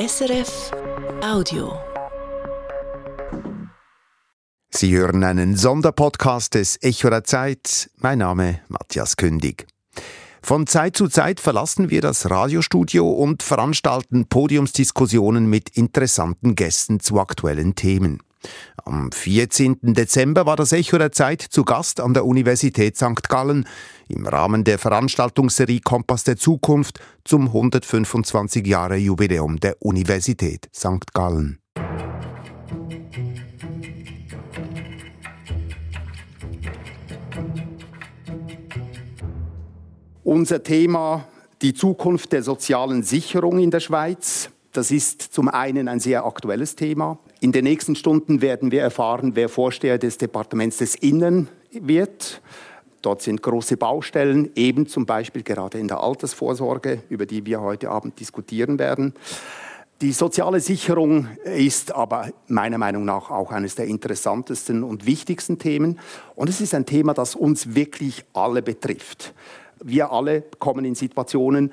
SRF Audio. Sie hören einen Sonderpodcast des Echo der Zeit. Mein Name Matthias Kündig. Von Zeit zu Zeit verlassen wir das Radiostudio und veranstalten Podiumsdiskussionen mit interessanten Gästen zu aktuellen Themen. Am 14. Dezember war das Echo der Zeit zu Gast an der Universität St. Gallen im Rahmen der Veranstaltungsserie Kompass der Zukunft zum 125 Jahre Jubiläum der Universität St. Gallen. Unser Thema die Zukunft der sozialen Sicherung in der Schweiz. Das ist zum einen ein sehr aktuelles Thema. In den nächsten Stunden werden wir erfahren, wer Vorsteher des Departements des Innern wird. Dort sind große Baustellen, eben zum Beispiel gerade in der Altersvorsorge, über die wir heute Abend diskutieren werden. Die soziale Sicherung ist aber meiner Meinung nach auch eines der interessantesten und wichtigsten Themen. Und es ist ein Thema, das uns wirklich alle betrifft. Wir alle kommen in Situationen,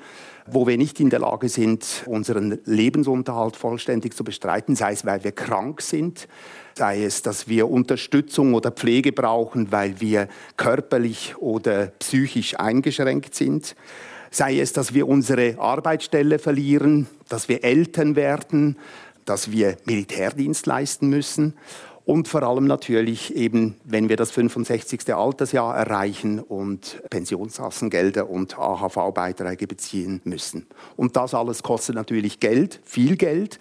wo wir nicht in der Lage sind, unseren Lebensunterhalt vollständig zu bestreiten, sei es, weil wir krank sind, sei es, dass wir Unterstützung oder Pflege brauchen, weil wir körperlich oder psychisch eingeschränkt sind, sei es, dass wir unsere Arbeitsstelle verlieren, dass wir Eltern werden, dass wir Militärdienst leisten müssen und vor allem natürlich eben, wenn wir das 65. Altersjahr erreichen und Pensionskassengelder und AHV-Beiträge beziehen müssen. Und das alles kostet natürlich Geld, viel Geld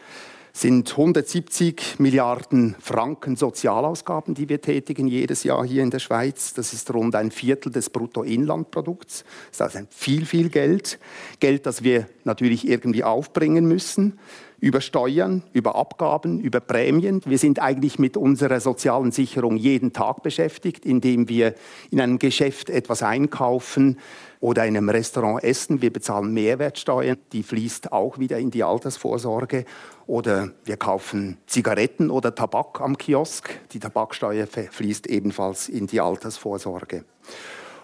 sind 170 Milliarden Franken Sozialausgaben, die wir tätigen jedes Jahr hier in der Schweiz. Das ist rund ein Viertel des Bruttoinlandprodukts. Das ist also viel, viel Geld. Geld, das wir natürlich irgendwie aufbringen müssen über Steuern, über Abgaben, über Prämien. Wir sind eigentlich mit unserer sozialen Sicherung jeden Tag beschäftigt, indem wir in einem Geschäft etwas einkaufen oder in einem Restaurant essen. Wir bezahlen Mehrwertsteuern, die fließt auch wieder in die Altersvorsorge. Oder wir kaufen Zigaretten oder Tabak am Kiosk. Die Tabaksteuer fließt ebenfalls in die Altersvorsorge.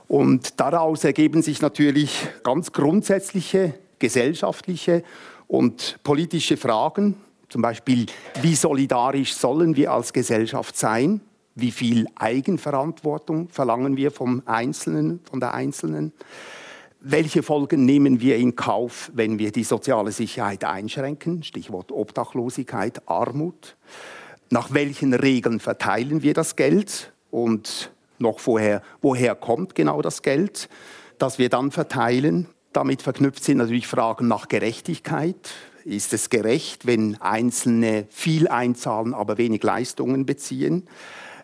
Und daraus ergeben sich natürlich ganz grundsätzliche gesellschaftliche und politische Fragen, zum Beispiel, wie solidarisch sollen wir als Gesellschaft sein? Wie viel Eigenverantwortung verlangen wir vom Einzelnen, von der Einzelnen? Welche Folgen nehmen wir in Kauf, wenn wir die soziale Sicherheit einschränken? Stichwort Obdachlosigkeit, Armut. Nach welchen Regeln verteilen wir das Geld? Und noch vorher, woher kommt genau das Geld, das wir dann verteilen? Damit verknüpft sind natürlich Fragen nach Gerechtigkeit. Ist es gerecht, wenn Einzelne viel einzahlen, aber wenig Leistungen beziehen?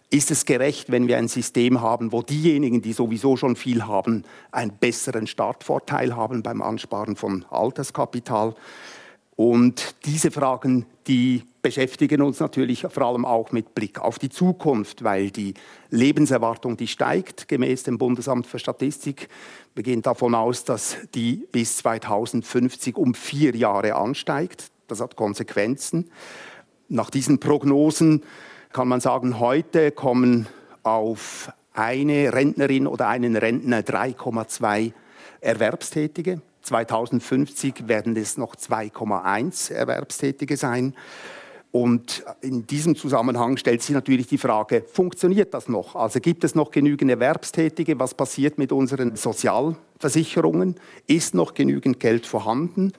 Ist es gerecht, wenn wir ein System haben, wo diejenigen, die sowieso schon viel haben, einen besseren Startvorteil haben beim Ansparen von Alterskapital? Und diese Fragen, die beschäftigen uns natürlich vor allem auch mit Blick auf die Zukunft, weil die Lebenserwartung, die steigt gemäß dem Bundesamt für Statistik. Gehen davon aus, dass die bis 2050 um vier Jahre ansteigt. Das hat Konsequenzen. Nach diesen Prognosen kann man sagen, heute kommen auf eine Rentnerin oder einen Rentner 3,2 Erwerbstätige. 2050 werden es noch 2,1 Erwerbstätige sein. Und in diesem Zusammenhang stellt sich natürlich die Frage, funktioniert das noch? Also gibt es noch genügend Erwerbstätige? Was passiert mit unseren Sozialversicherungen? Ist noch genügend Geld vorhanden?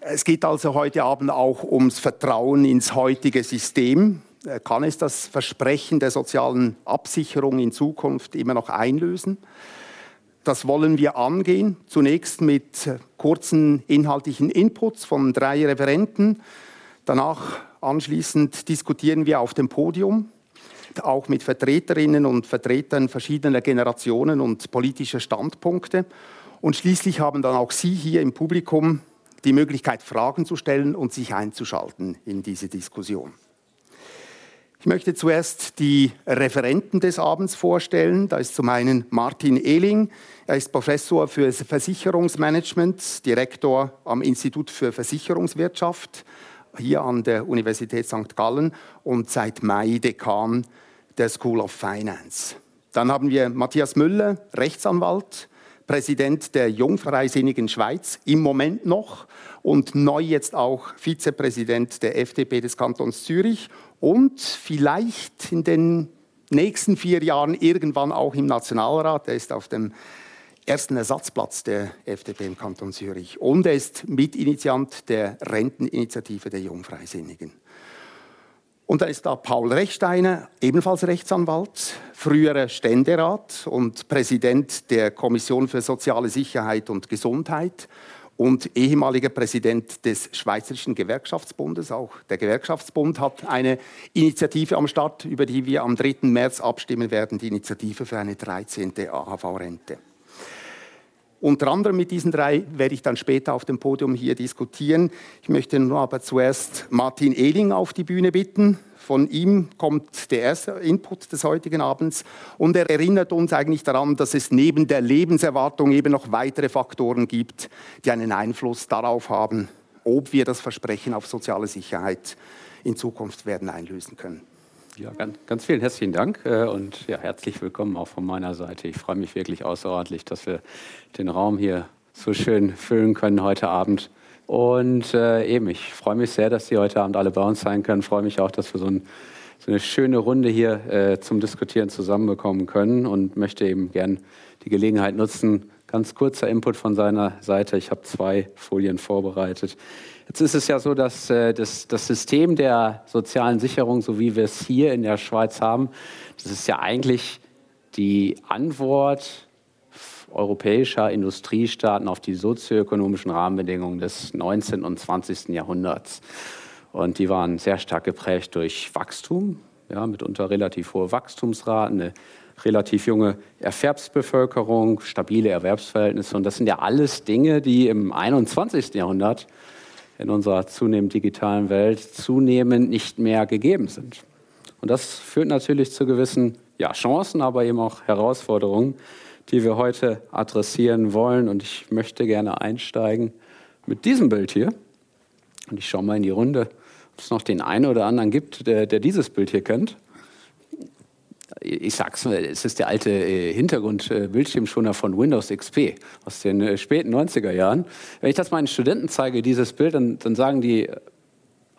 Es geht also heute Abend auch ums Vertrauen ins heutige System. Kann es das Versprechen der sozialen Absicherung in Zukunft immer noch einlösen? Das wollen wir angehen, zunächst mit kurzen inhaltlichen Inputs von drei Referenten. Danach anschließend diskutieren wir auf dem Podium, auch mit Vertreterinnen und Vertretern verschiedener Generationen und politischer Standpunkte. Und schließlich haben dann auch Sie hier im Publikum die Möglichkeit, Fragen zu stellen und sich einzuschalten in diese Diskussion. Ich möchte zuerst die Referenten des Abends vorstellen. Da ist zum einen Martin Ehling. Er ist Professor für Versicherungsmanagement, Direktor am Institut für Versicherungswirtschaft hier an der Universität St. Gallen und seit Mai Dekan der School of Finance. Dann haben wir Matthias Müller, Rechtsanwalt, Präsident der Jungfreisinnigen Schweiz, im Moment noch, und neu jetzt auch Vizepräsident der FDP des Kantons Zürich und vielleicht in den nächsten vier Jahren irgendwann auch im Nationalrat. Er ist auf dem ersten Ersatzplatz der FDP im Kanton Zürich und er ist Mitinitiant der Renteninitiative der Jungfreisinnigen. Und dann ist da Paul Rechsteiner, ebenfalls Rechtsanwalt, früherer Ständerat und Präsident der Kommission für soziale Sicherheit und Gesundheit und ehemaliger Präsident des Schweizerischen Gewerkschaftsbundes. Auch der Gewerkschaftsbund hat eine Initiative am Start, über die wir am 3. März abstimmen werden, die Initiative für eine 13. AHV-Rente. Unter anderem mit diesen drei werde ich dann später auf dem Podium hier diskutieren. Ich möchte nur aber zuerst Martin Ehling auf die Bühne bitten. Von ihm kommt der erste Input des heutigen Abends und er erinnert uns eigentlich daran, dass es neben der Lebenserwartung eben noch weitere Faktoren gibt, die einen Einfluss darauf haben, ob wir das Versprechen auf soziale Sicherheit in Zukunft werden einlösen können. Ja, ganz, ganz vielen herzlichen Dank äh, und ja, herzlich willkommen auch von meiner Seite. Ich freue mich wirklich außerordentlich, dass wir den Raum hier so schön füllen können heute Abend. Und äh, eben, ich freue mich sehr, dass Sie heute Abend alle bei uns sein können. Ich freue mich auch, dass wir so, ein, so eine schöne Runde hier äh, zum Diskutieren zusammenbekommen können und möchte eben gern die Gelegenheit nutzen. Ganz kurzer Input von seiner Seite. Ich habe zwei Folien vorbereitet. Jetzt ist es ja so, dass äh, das, das System der sozialen Sicherung, so wie wir es hier in der Schweiz haben, das ist ja eigentlich die Antwort europäischer Industriestaaten auf die sozioökonomischen Rahmenbedingungen des 19. und 20. Jahrhunderts. Und die waren sehr stark geprägt durch Wachstum, ja, mitunter relativ hohe Wachstumsraten, eine relativ junge Erwerbsbevölkerung, stabile Erwerbsverhältnisse. Und das sind ja alles Dinge, die im 21. Jahrhundert in unserer zunehmend digitalen Welt zunehmend nicht mehr gegeben sind. Und das führt natürlich zu gewissen ja, Chancen, aber eben auch Herausforderungen, die wir heute adressieren wollen. Und ich möchte gerne einsteigen mit diesem Bild hier. Und ich schaue mal in die Runde, ob es noch den einen oder anderen gibt, der, der dieses Bild hier kennt ich sag's mal, es ist der alte äh, Hintergrundbildschirmschoner von Windows XP aus den äh, späten 90er Jahren. Wenn ich das meinen Studenten zeige, dieses Bild, dann, dann sagen die,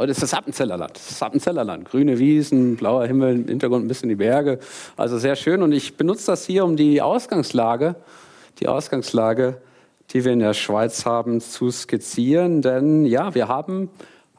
das ist das Appenzellerland. Das Appenzellerland. Grüne Wiesen, blauer Himmel, im Hintergrund ein bisschen die Berge. Also sehr schön. Und ich benutze das hier, um die Ausgangslage, die Ausgangslage, die wir in der Schweiz haben, zu skizzieren. Denn ja, wir haben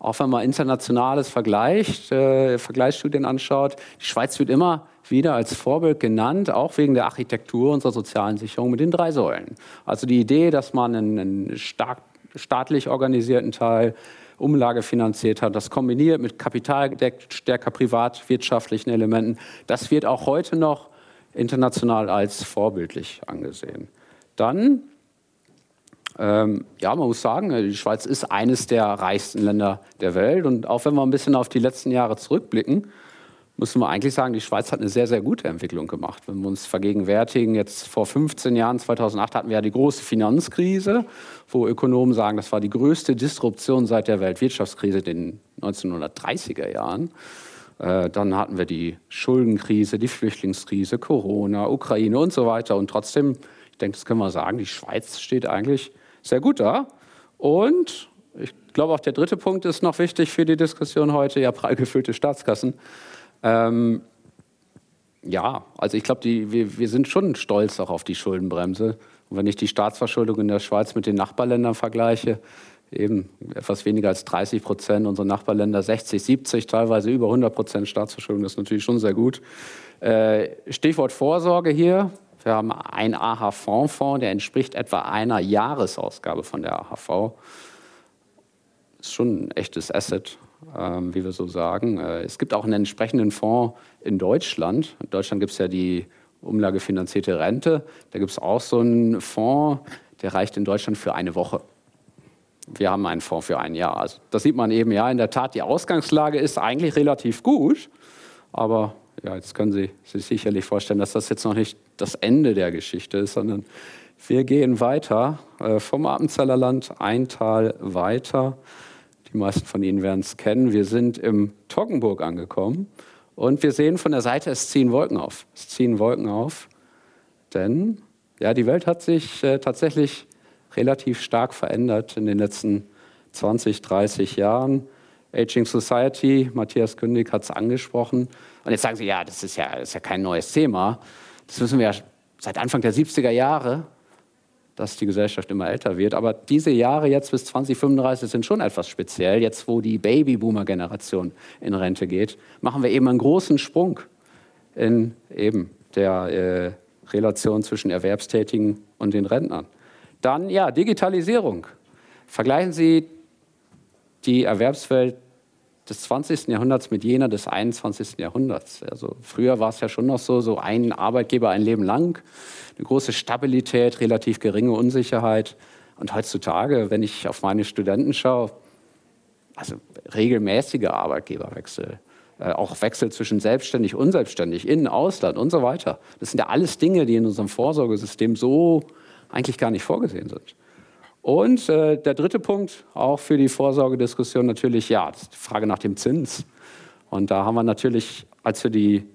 auch wenn man internationales vergleicht, äh, Vergleichsstudien anschaut, die Schweiz wird immer wieder als Vorbild genannt, auch wegen der Architektur unserer sozialen Sicherung mit den drei Säulen. Also die Idee, dass man einen, einen stark, staatlich organisierten Teil Umlage finanziert hat, das kombiniert mit kapitalstärker privatwirtschaftlichen Elementen, das wird auch heute noch international als vorbildlich angesehen. Dann ähm, ja, man muss sagen, die Schweiz ist eines der reichsten Länder der Welt. Und auch wenn wir ein bisschen auf die letzten Jahre zurückblicken, müssen wir eigentlich sagen, die Schweiz hat eine sehr, sehr gute Entwicklung gemacht. Wenn wir uns vergegenwärtigen, jetzt vor 15 Jahren, 2008, hatten wir ja die große Finanzkrise, wo Ökonomen sagen, das war die größte Disruption seit der Weltwirtschaftskrise in den 1930er Jahren. Äh, dann hatten wir die Schuldenkrise, die Flüchtlingskrise, Corona, Ukraine und so weiter. Und trotzdem, ich denke, das können wir sagen, die Schweiz steht eigentlich sehr gut da. Und ich glaube, auch der dritte Punkt ist noch wichtig für die Diskussion heute, ja, prall gefüllte Staatskassen. Ähm, ja, also ich glaube, wir, wir sind schon stolz auch auf die Schuldenbremse. Und wenn ich die Staatsverschuldung in der Schweiz mit den Nachbarländern vergleiche, eben etwas weniger als 30 Prozent, unsere Nachbarländer 60, 70, teilweise über 100 Prozent Staatsverschuldung, das ist natürlich schon sehr gut. Äh, Stichwort Vorsorge hier. Wir haben einen AHV-Fonds, der entspricht etwa einer Jahresausgabe von der AHV. Ist schon ein echtes Asset ähm, wie wir so sagen. Äh, es gibt auch einen entsprechenden Fonds in Deutschland. In Deutschland gibt es ja die umlagefinanzierte Rente. Da gibt es auch so einen Fonds, der reicht in Deutschland für eine Woche. Wir haben einen Fonds für ein Jahr. Also das sieht man eben, ja, in der Tat, die Ausgangslage ist eigentlich relativ gut. Aber ja, jetzt können Sie sich sicherlich vorstellen, dass das jetzt noch nicht das Ende der Geschichte ist, sondern wir gehen weiter äh, vom Appenzellerland ein Tal weiter. Die meisten von Ihnen werden es kennen. Wir sind im Toggenburg angekommen und wir sehen von der Seite, es ziehen Wolken auf. Es ziehen Wolken auf, denn Ja, die Welt hat sich äh, tatsächlich relativ stark verändert in den letzten 20, 30 Jahren. Aging Society, Matthias Kündig hat es angesprochen. Und jetzt sagen Sie, ja, das ist ja, das ist ja kein neues Thema. Das wissen wir ja seit Anfang der 70er Jahre, dass die Gesellschaft immer älter wird. Aber diese Jahre jetzt bis 2035 sind schon etwas speziell. Jetzt, wo die Babyboomer-Generation in Rente geht, machen wir eben einen großen Sprung in eben der äh, Relation zwischen Erwerbstätigen und den Rentnern. Dann, ja, Digitalisierung. Vergleichen Sie die Erwerbswelt des 20. Jahrhunderts mit jener des 21. Jahrhunderts. Also früher war es ja schon noch so, so ein Arbeitgeber ein Leben lang, eine große Stabilität, relativ geringe Unsicherheit. Und heutzutage, wenn ich auf meine Studenten schaue, also regelmäßige Arbeitgeberwechsel, äh, auch Wechsel zwischen selbstständig, unselbstständig, Innen, Ausland und so weiter. Das sind ja alles Dinge, die in unserem Vorsorgesystem so eigentlich gar nicht vorgesehen sind. Und äh, der dritte Punkt, auch für die Vorsorgediskussion natürlich, ja, die Frage nach dem Zins. Und da haben wir natürlich, als wir die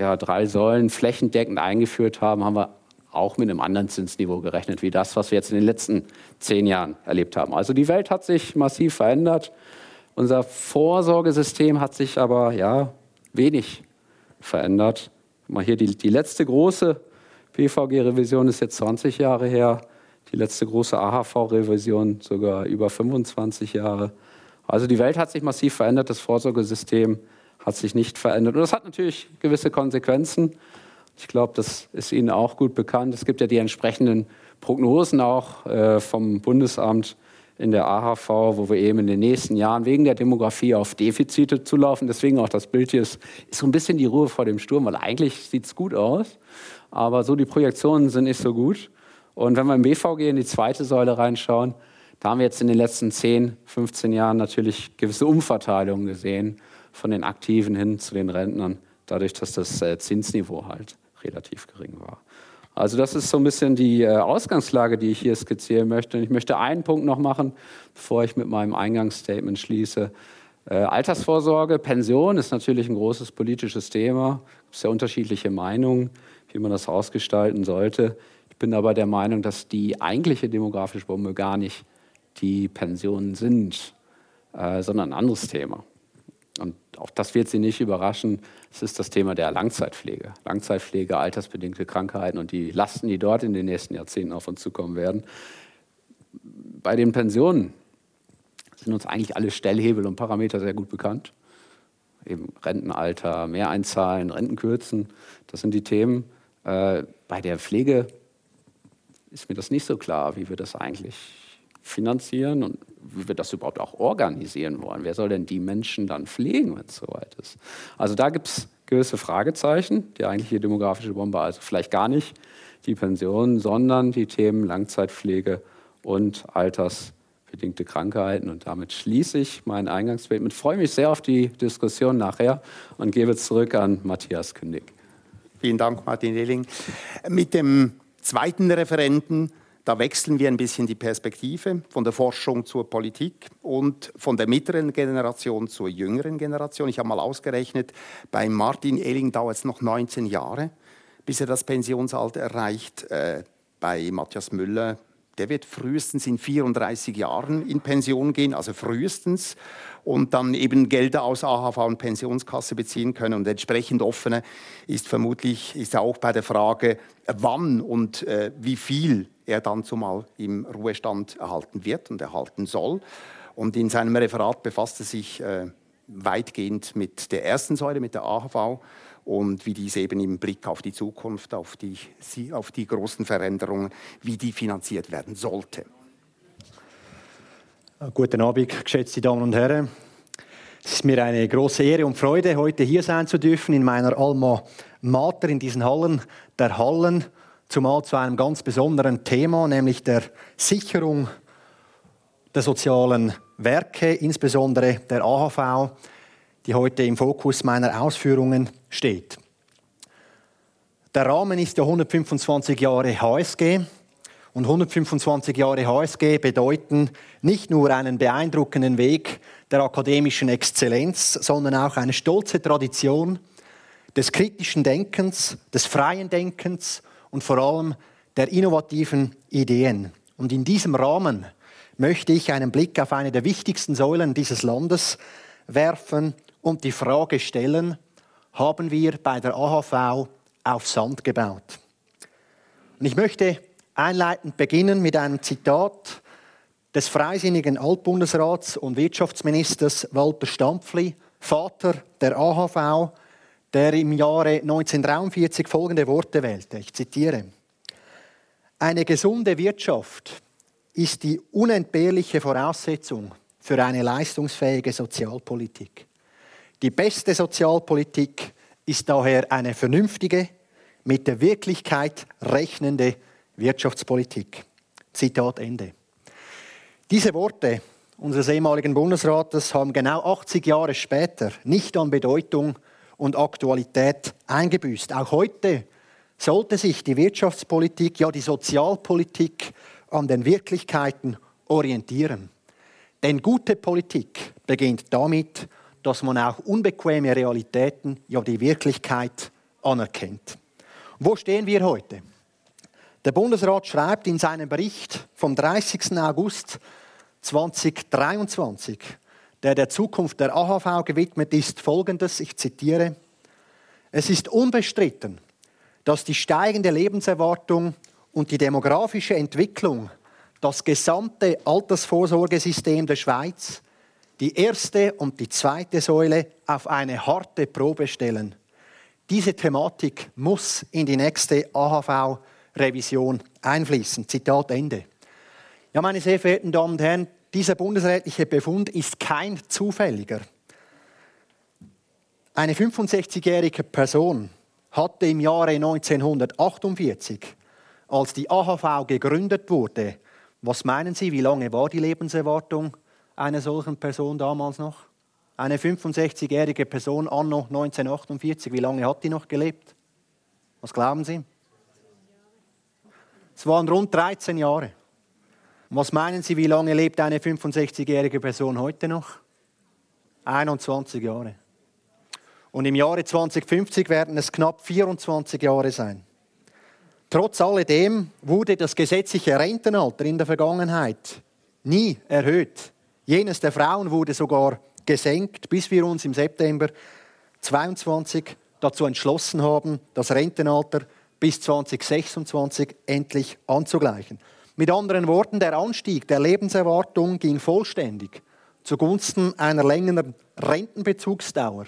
ja, drei Säulen flächendeckend eingeführt haben, haben wir auch mit einem anderen Zinsniveau gerechnet, wie das, was wir jetzt in den letzten zehn Jahren erlebt haben. Also die Welt hat sich massiv verändert. Unser Vorsorgesystem hat sich aber ja, wenig verändert. Mal hier die, die letzte große BVG-Revision ist jetzt 20 Jahre her die letzte große AHV-Revision sogar über 25 Jahre. Also die Welt hat sich massiv verändert, das Vorsorgesystem hat sich nicht verändert. Und das hat natürlich gewisse Konsequenzen. Ich glaube, das ist Ihnen auch gut bekannt. Es gibt ja die entsprechenden Prognosen auch äh, vom Bundesamt in der AHV, wo wir eben in den nächsten Jahren wegen der Demografie auf Defizite zulaufen. Deswegen auch das Bild hier ist, ist so ein bisschen die Ruhe vor dem Sturm, weil eigentlich sieht es gut aus, aber so die Projektionen sind nicht so gut. Und wenn wir im BVG in die zweite Säule reinschauen, da haben wir jetzt in den letzten 10, 15 Jahren natürlich gewisse Umverteilungen gesehen von den Aktiven hin zu den Rentnern, dadurch, dass das äh, Zinsniveau halt relativ gering war. Also das ist so ein bisschen die äh, Ausgangslage, die ich hier skizzieren möchte. Und ich möchte einen Punkt noch machen, bevor ich mit meinem Eingangsstatement schließe. Äh, Altersvorsorge, Pension ist natürlich ein großes politisches Thema. Es gibt sehr unterschiedliche Meinungen, wie man das ausgestalten sollte bin aber der Meinung, dass die eigentliche demografische Bombe gar nicht die Pensionen sind, äh, sondern ein anderes Thema. Und auch das wird Sie nicht überraschen. Es ist das Thema der Langzeitpflege. Langzeitpflege, altersbedingte Krankheiten und die Lasten, die dort in den nächsten Jahrzehnten auf uns zukommen werden. Bei den Pensionen sind uns eigentlich alle Stellhebel und Parameter sehr gut bekannt. Eben Rentenalter, mehr einzahlen, Rentenkürzen, das sind die Themen. Äh, bei der Pflege ist mir das nicht so klar, wie wir das eigentlich finanzieren und wie wir das überhaupt auch organisieren wollen. Wer soll denn die Menschen dann pflegen, wenn es soweit ist? Also da gibt es gewisse Fragezeichen. Die eigentliche demografische Bombe also vielleicht gar nicht die Pensionen, sondern die Themen Langzeitpflege und altersbedingte Krankheiten. Und damit schließe ich mein Eingangsstatement. Freue mich sehr auf die Diskussion nachher und gebe zurück an Matthias Kündig. Vielen Dank, Martin Ehling. Mit dem zweiten Referenten, da wechseln wir ein bisschen die Perspektive von der Forschung zur Politik und von der mittleren Generation zur jüngeren Generation. Ich habe mal ausgerechnet, bei Martin Ehling dauert es noch 19 Jahre, bis er das Pensionsalter erreicht. Äh, bei Matthias Müller der wird frühestens in 34 Jahren in Pension gehen, also frühestens, und dann eben Gelder aus AHV und Pensionskasse beziehen können. Und entsprechend offener ist vermutlich ist auch bei der Frage, wann und äh, wie viel er dann zumal im Ruhestand erhalten wird und erhalten soll. Und in seinem Referat befasst er sich äh, weitgehend mit der ersten Säule, mit der AHV und wie diese eben im Blick auf die Zukunft, auf die, auf die großen Veränderungen, wie die finanziert werden sollte. Guten Abend, geschätzte Damen und Herren. Es ist mir eine große Ehre und Freude, heute hier sein zu dürfen in meiner Alma Mater, in diesen Hallen der Hallen, zumal zu einem ganz besonderen Thema, nämlich der Sicherung der sozialen Werke, insbesondere der AHV, die heute im Fokus meiner Ausführungen steht. Der Rahmen ist ja 125 Jahre HSG. Und 125 Jahre HSG bedeuten nicht nur einen beeindruckenden Weg der akademischen Exzellenz, sondern auch eine stolze Tradition des kritischen Denkens, des freien Denkens und vor allem der innovativen Ideen. Und in diesem Rahmen möchte ich einen Blick auf eine der wichtigsten Säulen dieses Landes werfen und die Frage stellen, haben wir bei der AHV auf Sand gebaut? Und ich möchte einleitend beginnen mit einem Zitat des freisinnigen Altbundesrats und Wirtschaftsministers Walter Stampfli, Vater der AHV, der im Jahre 1943 folgende Worte wählte. Ich zitiere. Eine gesunde Wirtschaft ist die unentbehrliche Voraussetzung für eine leistungsfähige Sozialpolitik. Die beste Sozialpolitik ist daher eine vernünftige, mit der Wirklichkeit rechnende Wirtschaftspolitik. Zitat Ende. Diese Worte unseres ehemaligen Bundesrates haben genau 80 Jahre später nicht an Bedeutung und Aktualität eingebüßt. Auch heute sollte sich die Wirtschaftspolitik, ja die Sozialpolitik an den Wirklichkeiten orientieren. Denn gute Politik beginnt damit, dass man auch unbequeme Realitäten, ja die Wirklichkeit anerkennt. Wo stehen wir heute? Der Bundesrat schreibt in seinem Bericht vom 30. August 2023, der der Zukunft der AHV gewidmet ist, folgendes, ich zitiere, es ist unbestritten, dass die steigende Lebenserwartung und die demografische Entwicklung das gesamte Altersvorsorgesystem der Schweiz, die erste und die zweite Säule, auf eine harte Probe stellen. Diese Thematik muss in die nächste AHV-Revision einfließen. Zitat Ende. Ja, meine sehr verehrten Damen und Herren, dieser bundesrätliche Befund ist kein zufälliger. Eine 65-jährige Person hatte im Jahre 1948, als die AHV gegründet wurde, was meinen Sie, wie lange war die Lebenserwartung einer solchen Person damals noch? Eine 65-jährige Person anno 1948, wie lange hat die noch gelebt? Was glauben Sie? Es waren rund 13 Jahre. Und was meinen Sie, wie lange lebt eine 65-jährige Person heute noch? 21 Jahre. Und im Jahre 2050 werden es knapp 24 Jahre sein. Trotz alledem wurde das gesetzliche Rentenalter in der Vergangenheit nie erhöht. Jenes der Frauen wurde sogar gesenkt, bis wir uns im September 22 dazu entschlossen haben, das Rentenalter bis 2026 endlich anzugleichen. Mit anderen Worten, der Anstieg der Lebenserwartung ging vollständig zugunsten einer längeren Rentenbezugsdauer.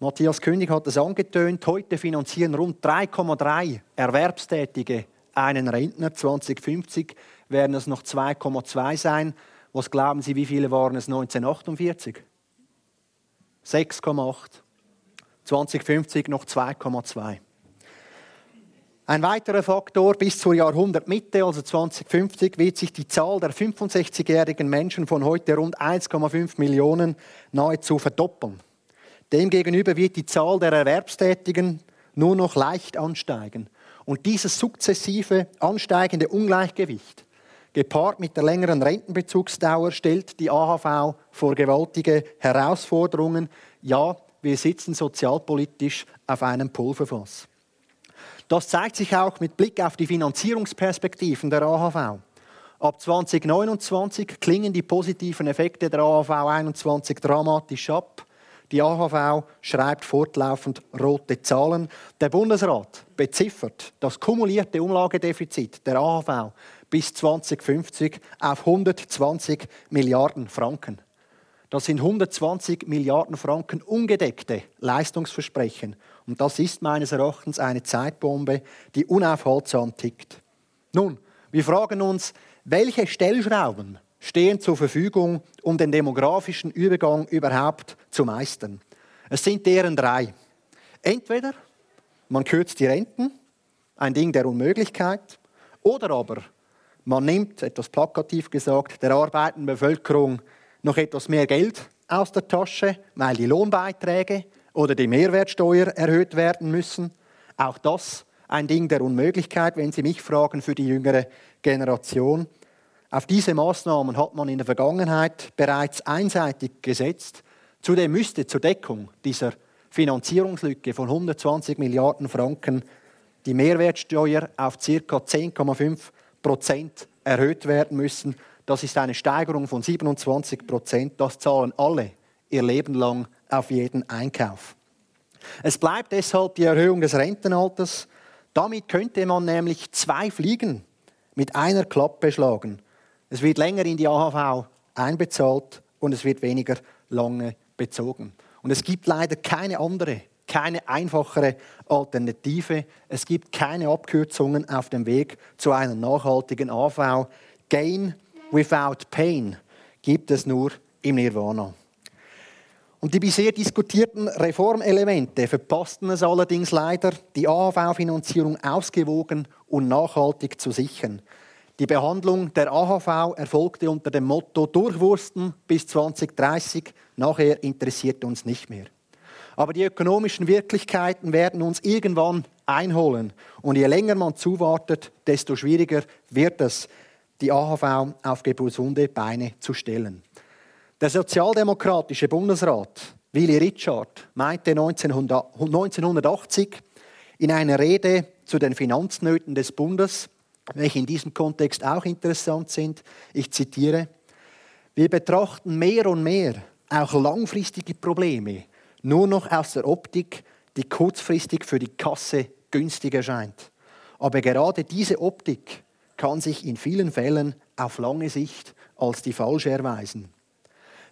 Matthias König hat es angetönt, heute finanzieren rund 3,3 Erwerbstätige einen Rentner. 2050 werden es noch 2,2 sein. Was glauben Sie, wie viele waren es 1948? 6,8. 2050 noch 2,2. Ein weiterer Faktor, bis zur Jahrhundertmitte, also 2050, wird sich die Zahl der 65-jährigen Menschen von heute rund 1,5 Millionen nahezu verdoppeln. Demgegenüber wird die Zahl der Erwerbstätigen nur noch leicht ansteigen. Und dieses sukzessive ansteigende Ungleichgewicht, gepaart mit der längeren Rentenbezugsdauer, stellt die AHV vor gewaltige Herausforderungen. Ja, wir sitzen sozialpolitisch auf einem Pulverfass. Das zeigt sich auch mit Blick auf die Finanzierungsperspektiven der AHV. Ab 2029 klingen die positiven Effekte der AHV 21 dramatisch ab. Die AHV schreibt fortlaufend rote Zahlen. Der Bundesrat beziffert das kumulierte Umlagedefizit der AHV bis 2050 auf 120 Milliarden Franken. Das sind 120 Milliarden Franken ungedeckte Leistungsversprechen. Und das ist meines Erachtens eine Zeitbombe, die unaufhaltsam tickt. Nun, wir fragen uns, welche Stellschrauben stehen zur Verfügung, um den demografischen Übergang überhaupt zu meistern. Es sind deren drei. Entweder man kürzt die Renten, ein Ding der Unmöglichkeit, oder aber man nimmt, etwas plakativ gesagt, der arbeitenden Bevölkerung noch etwas mehr Geld aus der Tasche, weil die Lohnbeiträge oder die Mehrwertsteuer erhöht werden müssen. Auch das ein Ding der Unmöglichkeit, wenn Sie mich fragen, für die jüngere Generation. Auf diese Maßnahmen hat man in der Vergangenheit bereits einseitig gesetzt. Zudem müsste zur Deckung dieser Finanzierungslücke von 120 Milliarden Franken die Mehrwertsteuer auf ca. 10,5 Prozent erhöht werden müssen. Das ist eine Steigerung von 27 Prozent. Das zahlen alle ihr Leben lang auf jeden Einkauf. Es bleibt deshalb die Erhöhung des Rentenalters. Damit könnte man nämlich zwei Fliegen mit einer Klappe schlagen. Es wird länger in die AHV einbezahlt und es wird weniger lange bezogen. Und es gibt leider keine andere, keine einfachere Alternative. Es gibt keine Abkürzungen auf dem Weg zu einer nachhaltigen AV. Gain without pain gibt es nur im Nirvana. Und die bisher diskutierten Reformelemente verpassten es allerdings leider, die AHV-Finanzierung ausgewogen und nachhaltig zu sichern. Die Behandlung der AHV erfolgte unter dem Motto Durchwursten bis 2030, nachher interessiert uns nicht mehr. Aber die ökonomischen Wirklichkeiten werden uns irgendwann einholen. Und je länger man zuwartet, desto schwieriger wird es, die AHV auf gesunde Beine zu stellen. Der sozialdemokratische Bundesrat Willy Richard meinte 1980 in einer Rede zu den Finanznöten des Bundes, welche in diesem Kontext auch interessant sind, ich zitiere, wir betrachten mehr und mehr auch langfristige Probleme nur noch aus der Optik, die kurzfristig für die Kasse günstig erscheint. Aber gerade diese Optik kann sich in vielen Fällen auf lange Sicht als die falsche erweisen.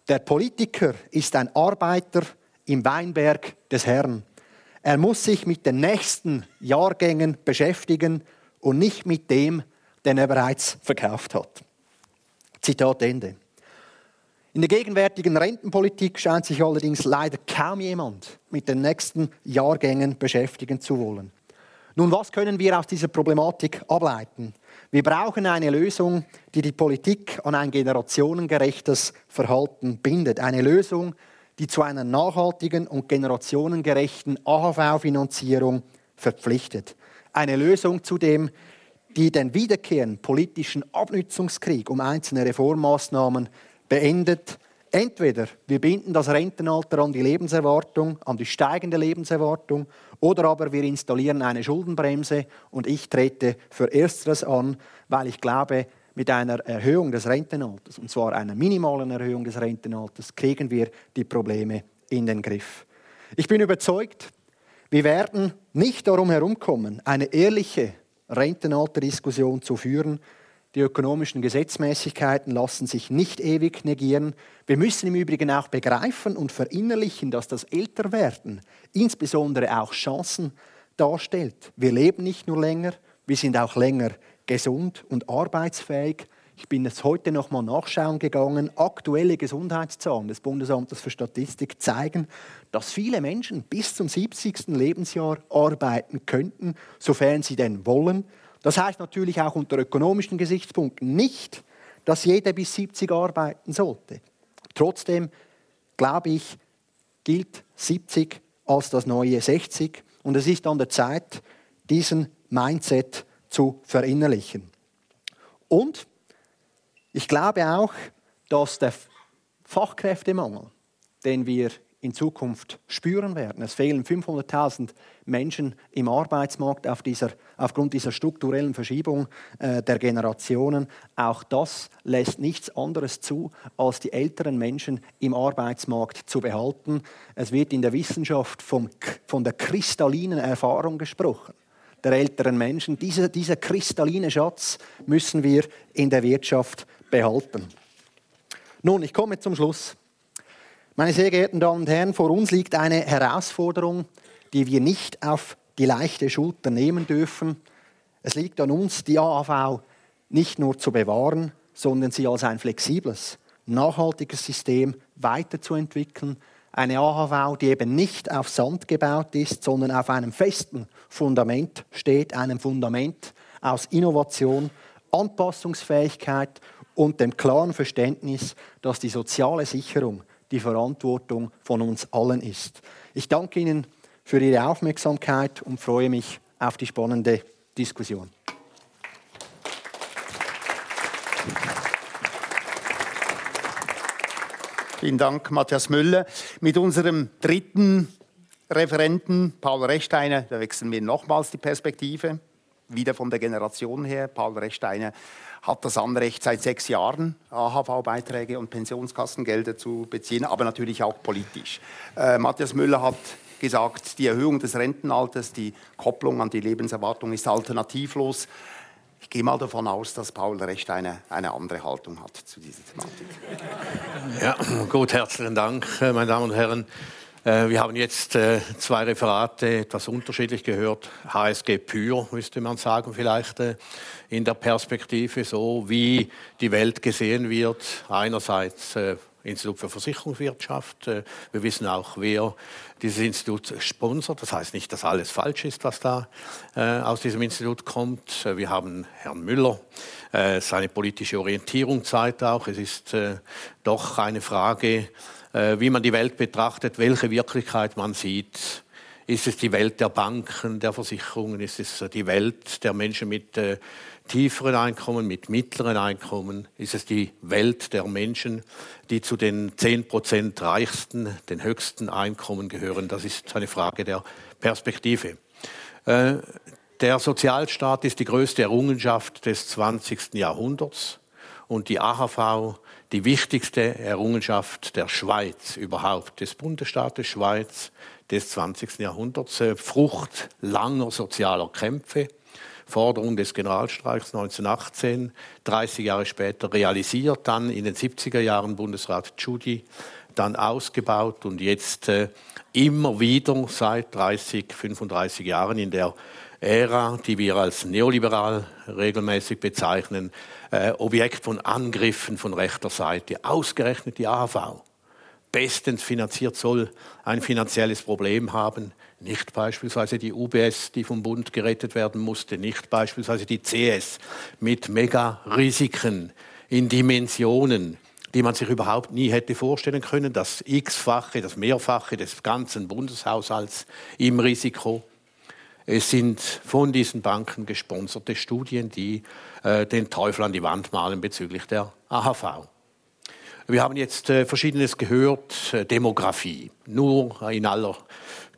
Der Politiker ist ein Arbeiter im Weinberg des Herrn. Er muss sich mit den nächsten Jahrgängen beschäftigen und nicht mit dem, den er bereits verkauft hat. Zitat Ende. In der gegenwärtigen Rentenpolitik scheint sich allerdings leider kaum jemand mit den nächsten Jahrgängen beschäftigen zu wollen. Nun, was können wir aus dieser Problematik ableiten? Wir brauchen eine Lösung, die die Politik an ein generationengerechtes Verhalten bindet. Eine Lösung, die zu einer nachhaltigen und generationengerechten AHV-Finanzierung verpflichtet. Eine Lösung zudem, die den wiederkehrenden politischen Abnützungskrieg um einzelne Reformmaßnahmen beendet, Entweder wir binden das Rentenalter an die Lebenserwartung, an die steigende Lebenserwartung, oder aber wir installieren eine Schuldenbremse und ich trete für Ersteres an, weil ich glaube, mit einer Erhöhung des Rentenalters, und zwar einer minimalen Erhöhung des Rentenalters, kriegen wir die Probleme in den Griff. Ich bin überzeugt, wir werden nicht darum herumkommen, eine ehrliche Rentenalterdiskussion zu führen, die ökonomischen Gesetzmäßigkeiten lassen sich nicht ewig negieren. Wir müssen im Übrigen auch begreifen und verinnerlichen, dass das Älterwerden insbesondere auch Chancen darstellt. Wir leben nicht nur länger, wir sind auch länger gesund und arbeitsfähig. Ich bin jetzt heute noch mal nachschauen gegangen. Aktuelle Gesundheitszahlen des Bundesamtes für Statistik zeigen, dass viele Menschen bis zum 70. Lebensjahr arbeiten könnten, sofern sie denn wollen. Das heißt natürlich auch unter ökonomischen Gesichtspunkten nicht, dass jeder bis 70 arbeiten sollte. Trotzdem glaube ich, gilt 70 als das neue 60 und es ist an der Zeit, diesen Mindset zu verinnerlichen. Und ich glaube auch, dass der Fachkräftemangel, den wir in Zukunft spüren werden. Es fehlen 500.000 Menschen im Arbeitsmarkt auf dieser, aufgrund dieser strukturellen Verschiebung äh, der Generationen. Auch das lässt nichts anderes zu, als die älteren Menschen im Arbeitsmarkt zu behalten. Es wird in der Wissenschaft vom, von der kristallinen Erfahrung gesprochen der älteren Menschen. Dieser, dieser kristalline Schatz müssen wir in der Wirtschaft behalten. Nun, ich komme zum Schluss. Meine sehr geehrten Damen und Herren, vor uns liegt eine Herausforderung, die wir nicht auf die leichte Schulter nehmen dürfen. Es liegt an uns, die AAV nicht nur zu bewahren, sondern sie als ein flexibles, nachhaltiges System weiterzuentwickeln. Eine AHV, die eben nicht auf Sand gebaut ist, sondern auf einem festen Fundament steht, einem Fundament aus Innovation, Anpassungsfähigkeit und dem klaren Verständnis, dass die soziale Sicherung die Verantwortung von uns allen ist. Ich danke Ihnen für Ihre Aufmerksamkeit und freue mich auf die spannende Diskussion. Vielen Dank, Matthias Müller. Mit unserem dritten Referenten, Paul Rechsteiner, da wechseln wir nochmals die Perspektive, wieder von der Generation her. Paul Rechsteiner hat das Anrecht, seit sechs Jahren AHV-Beiträge und Pensionskassengelder zu beziehen, aber natürlich auch politisch. Äh, Matthias Müller hat gesagt, die Erhöhung des Rentenalters, die Kopplung an die Lebenserwartung ist alternativlos. Ich gehe mal davon aus, dass Paul Recht eine, eine andere Haltung hat zu dieser Thematik. Ja, gut, herzlichen Dank, äh, meine Damen und Herren. Äh, wir haben jetzt äh, zwei Referate etwas unterschiedlich gehört. HSG Pür, müsste man sagen, vielleicht in der Perspektive so, wie die Welt gesehen wird. Einerseits Institut für Versicherungswirtschaft. Wir wissen auch, wer dieses Institut sponsert. Das heißt nicht, dass alles falsch ist, was da äh, aus diesem Institut kommt. Wir haben Herrn Müller. Äh, seine politische Orientierung zeigt auch, es ist äh, doch eine Frage, äh, wie man die Welt betrachtet, welche Wirklichkeit man sieht. Ist es die Welt der Banken, der Versicherungen? Ist es die Welt der Menschen mit äh, tieferen Einkommen, mit mittleren Einkommen? Ist es die Welt der Menschen, die zu den 10 Prozent reichsten, den höchsten Einkommen gehören? Das ist eine Frage der Perspektive. Äh, der Sozialstaat ist die größte Errungenschaft des 20. Jahrhunderts und die AHV die wichtigste Errungenschaft der Schweiz überhaupt, des Bundesstaates Schweiz des 20. Jahrhunderts, äh, Frucht langer sozialer Kämpfe Forderung des Generalstreiks 1918, 30 Jahre später realisiert, dann in den 70er Jahren Bundesrat Tschudi, dann ausgebaut und jetzt äh, immer wieder seit 30, 35 Jahren in der Ära, die wir als neoliberal regelmäßig bezeichnen, äh, Objekt von Angriffen von rechter Seite, ausgerechnet die AHV bestens finanziert soll ein finanzielles Problem haben. Nicht beispielsweise die UBS, die vom Bund gerettet werden musste, nicht beispielsweise die CS mit Mega-Risiken in Dimensionen, die man sich überhaupt nie hätte vorstellen können. Das x-fache, das mehrfache des ganzen Bundeshaushalts im Risiko. Es sind von diesen Banken gesponserte Studien, die äh, den Teufel an die Wand malen bezüglich der AHV. Wir haben jetzt äh, Verschiedenes gehört, äh, Demografie. Nur in aller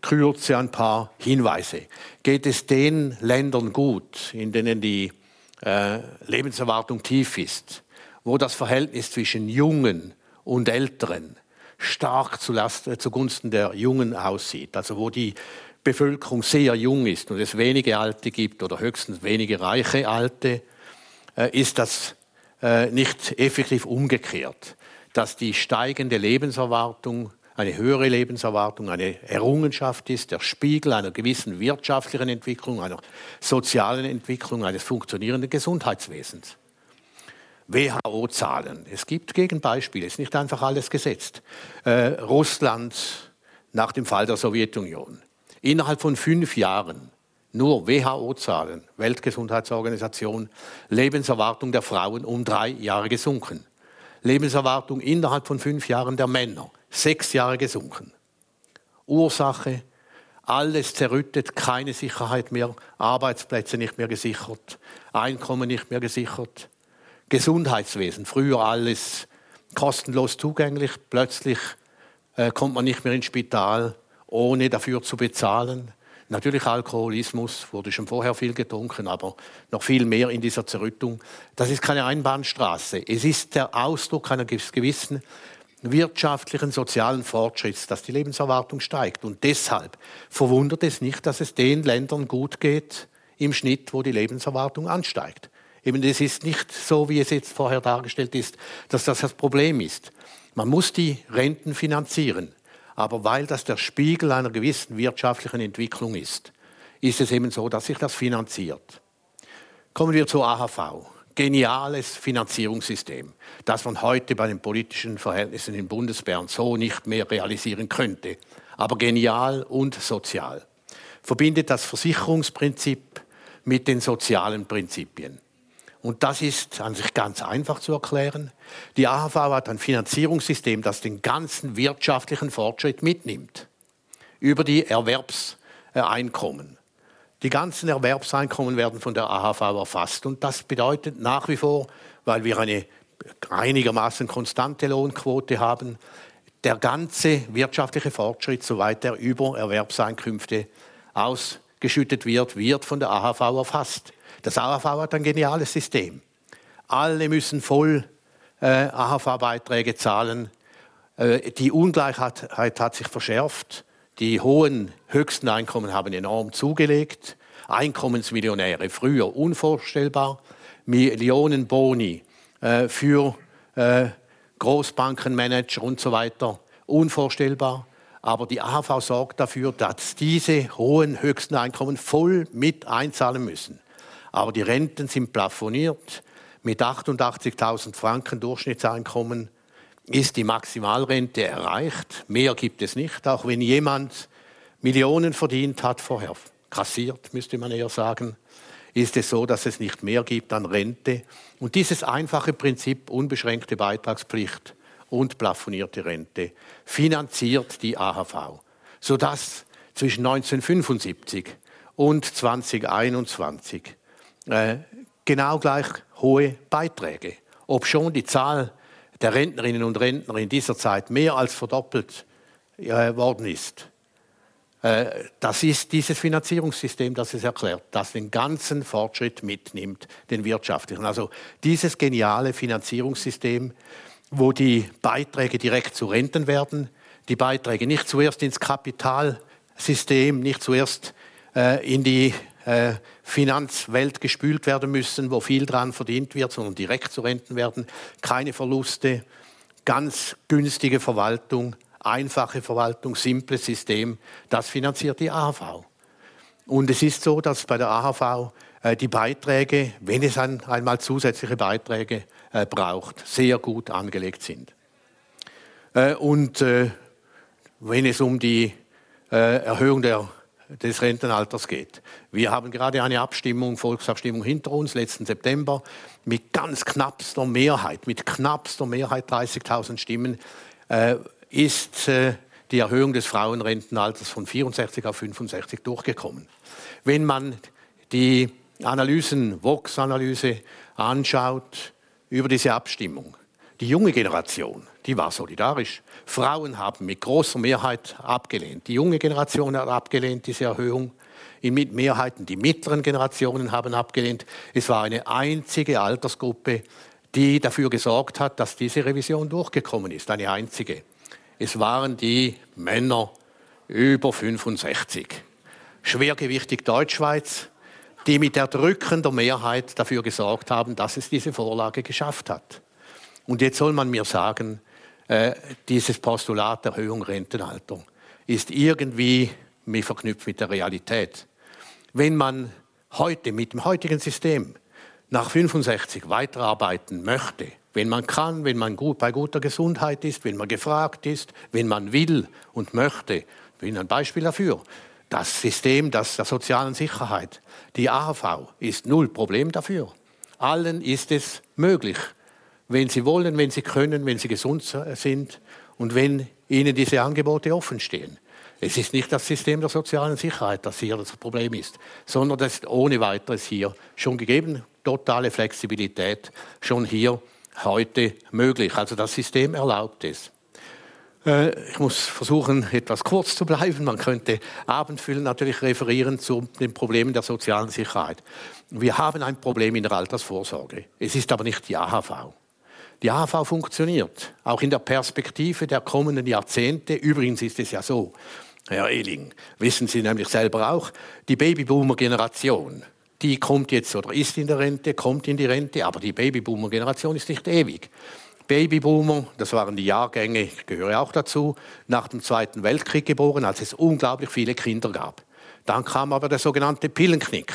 Kürze ein paar Hinweise. Geht es den Ländern gut, in denen die äh, Lebenserwartung tief ist, wo das Verhältnis zwischen Jungen und Älteren stark äh, zugunsten der Jungen aussieht, also wo die Bevölkerung sehr jung ist und es wenige Alte gibt oder höchstens wenige reiche Alte, äh, ist das äh, nicht effektiv umgekehrt dass die steigende Lebenserwartung eine höhere Lebenserwartung eine Errungenschaft ist, der Spiegel einer gewissen wirtschaftlichen Entwicklung, einer sozialen Entwicklung eines funktionierenden Gesundheitswesens. WHO-Zahlen. Es gibt Gegenbeispiele, es ist nicht einfach alles gesetzt. Äh, Russland nach dem Fall der Sowjetunion. Innerhalb von fünf Jahren, nur WHO-Zahlen, Weltgesundheitsorganisation, Lebenserwartung der Frauen um drei Jahre gesunken. Lebenserwartung innerhalb von fünf Jahren der Männer sechs Jahre gesunken. Ursache, alles zerrüttet, keine Sicherheit mehr, Arbeitsplätze nicht mehr gesichert, Einkommen nicht mehr gesichert, Gesundheitswesen, früher alles kostenlos zugänglich, plötzlich äh, kommt man nicht mehr ins Spital, ohne dafür zu bezahlen. Natürlich Alkoholismus, wurde schon vorher viel getrunken, aber noch viel mehr in dieser Zerrüttung. Das ist keine Einbahnstraße. Es ist der Ausdruck einer gewissen wirtschaftlichen, sozialen Fortschritts, dass die Lebenserwartung steigt. Und deshalb verwundert es nicht, dass es den Ländern gut geht im Schnitt, wo die Lebenserwartung ansteigt. Eben, es ist nicht so, wie es jetzt vorher dargestellt ist, dass das das Problem ist. Man muss die Renten finanzieren. Aber weil das der Spiegel einer gewissen wirtschaftlichen Entwicklung ist, ist es eben so, dass sich das finanziert. Kommen wir zur AHV. Geniales Finanzierungssystem, das man heute bei den politischen Verhältnissen in Bundesbern so nicht mehr realisieren könnte. Aber genial und sozial. Verbindet das Versicherungsprinzip mit den sozialen Prinzipien. Und das ist an sich ganz einfach zu erklären. Die AHV hat ein Finanzierungssystem, das den ganzen wirtschaftlichen Fortschritt mitnimmt. Über die Erwerbseinkommen. Die ganzen Erwerbseinkommen werden von der AHV erfasst. Und das bedeutet nach wie vor, weil wir eine einigermaßen konstante Lohnquote haben, der ganze wirtschaftliche Fortschritt, soweit er über Erwerbseinkünfte ausgeschüttet wird, wird von der AHV erfasst. Das AHV hat ein geniales System. Alle müssen voll äh, AHV-Beiträge zahlen. Äh, die Ungleichheit hat sich verschärft. Die hohen höchsten Einkommen haben enorm zugelegt. Einkommensmillionäre, früher unvorstellbar. Millionen Boni äh, für äh, Großbankenmanager und so weiter, unvorstellbar. Aber die AHV sorgt dafür, dass diese hohen höchsten Einkommen voll mit einzahlen müssen. Aber die Renten sind plafoniert. Mit 88.000 Franken Durchschnittseinkommen ist die Maximalrente erreicht. Mehr gibt es nicht, auch wenn jemand Millionen verdient hat vorher. Kassiert, müsste man eher sagen, ist es so, dass es nicht mehr gibt an Rente. Und dieses einfache Prinzip unbeschränkte Beitragspflicht und plafonierte Rente finanziert die AHV, sodass zwischen 1975 und 2021 äh, genau gleich hohe Beiträge, ob schon die Zahl der Rentnerinnen und Rentner in dieser Zeit mehr als verdoppelt äh, worden ist. Äh, das ist dieses Finanzierungssystem, das es erklärt, das den ganzen Fortschritt mitnimmt, den wirtschaftlichen. Also dieses geniale Finanzierungssystem, wo die Beiträge direkt zu Renten werden, die Beiträge nicht zuerst ins Kapitalsystem, nicht zuerst äh, in die äh, Finanzwelt gespült werden müssen, wo viel dran verdient wird, sondern direkt zu Renten werden. Keine Verluste, ganz günstige Verwaltung, einfache Verwaltung, simples System. Das finanziert die AHV. Und es ist so, dass bei der AHV äh, die Beiträge, wenn es ein, einmal zusätzliche Beiträge äh, braucht, sehr gut angelegt sind. Und wenn es um die Erhöhung der des Rentenalters geht. Wir haben gerade eine Abstimmung, Volksabstimmung hinter uns, letzten September, mit ganz knappster Mehrheit, mit knappster Mehrheit, 30.000 Stimmen, äh, ist äh, die Erhöhung des Frauenrentenalters von 64 auf 65 durchgekommen. Wenn man die Analysen, Vox-Analyse anschaut über diese Abstimmung, die junge Generation, die war solidarisch. Frauen haben mit großer Mehrheit abgelehnt. Die junge Generation hat abgelehnt, diese Erhöhung. In Mehrheiten die mittleren Generationen haben abgelehnt. Es war eine einzige Altersgruppe, die dafür gesorgt hat, dass diese Revision durchgekommen ist. Eine einzige. Es waren die Männer über 65. Schwergewichtig Deutschschweiz, die mit erdrückender Mehrheit dafür gesorgt haben, dass es diese Vorlage geschafft hat. Und jetzt soll man mir sagen, äh, dieses Postulat Erhöhung Rentenalter ist irgendwie verknüpft mit der Realität. Wenn man heute mit dem heutigen System nach 65 weiterarbeiten möchte, wenn man kann, wenn man gut bei guter Gesundheit ist, wenn man gefragt ist, wenn man will und möchte, bin ein Beispiel dafür. Das System das der sozialen Sicherheit, die AHV, ist null Problem dafür. Allen ist es möglich wenn sie wollen, wenn sie können, wenn sie gesund sind und wenn ihnen diese Angebote offen stehen. Es ist nicht das System der sozialen Sicherheit, das hier das Problem ist, sondern das ist ohne weiteres hier schon gegeben, totale Flexibilität schon hier heute möglich. Also das System erlaubt es. Äh, ich muss versuchen, etwas kurz zu bleiben. Man könnte Abendfüllen natürlich referieren zu den Problemen der sozialen Sicherheit. Wir haben ein Problem in der Altersvorsorge. Es ist aber nicht die AHV. Die AHV funktioniert, auch in der Perspektive der kommenden Jahrzehnte. Übrigens ist es ja so, Herr Ehling, wissen Sie nämlich selber auch, die Babyboomer-Generation, die kommt jetzt oder ist in der Rente, kommt in die Rente, aber die Babyboomer-Generation ist nicht ewig. Babyboomer, das waren die Jahrgänge, ich gehöre auch dazu, nach dem Zweiten Weltkrieg geboren, als es unglaublich viele Kinder gab. Dann kam aber der sogenannte Pillenknick.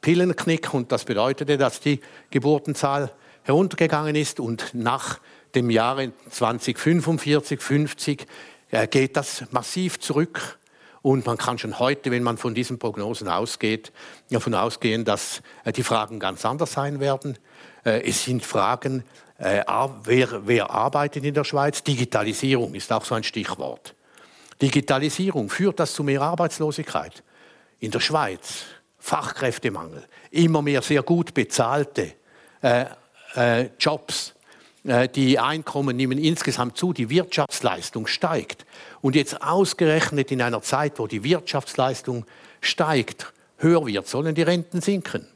Pillenknick, und das bedeutete, dass die Geburtenzahl heruntergegangen ist und nach dem Jahre 2045, 50 äh, geht das massiv zurück. Und man kann schon heute, wenn man von diesen Prognosen ausgeht, davon ausgehen, dass äh, die Fragen ganz anders sein werden. Äh, es sind Fragen, wer, wer arbeitet in der Schweiz? Digitalisierung ist auch so ein Stichwort. Digitalisierung führt das zu mehr Arbeitslosigkeit. In der Schweiz Fachkräftemangel, immer mehr sehr gut bezahlte äh, Jobs äh, die Einkommen nehmen insgesamt zu, die Wirtschaftsleistung steigt. Und jetzt ausgerechnet in einer Zeit, wo die Wirtschaftsleistung steigt, höher wird, sollen die Renten sinken.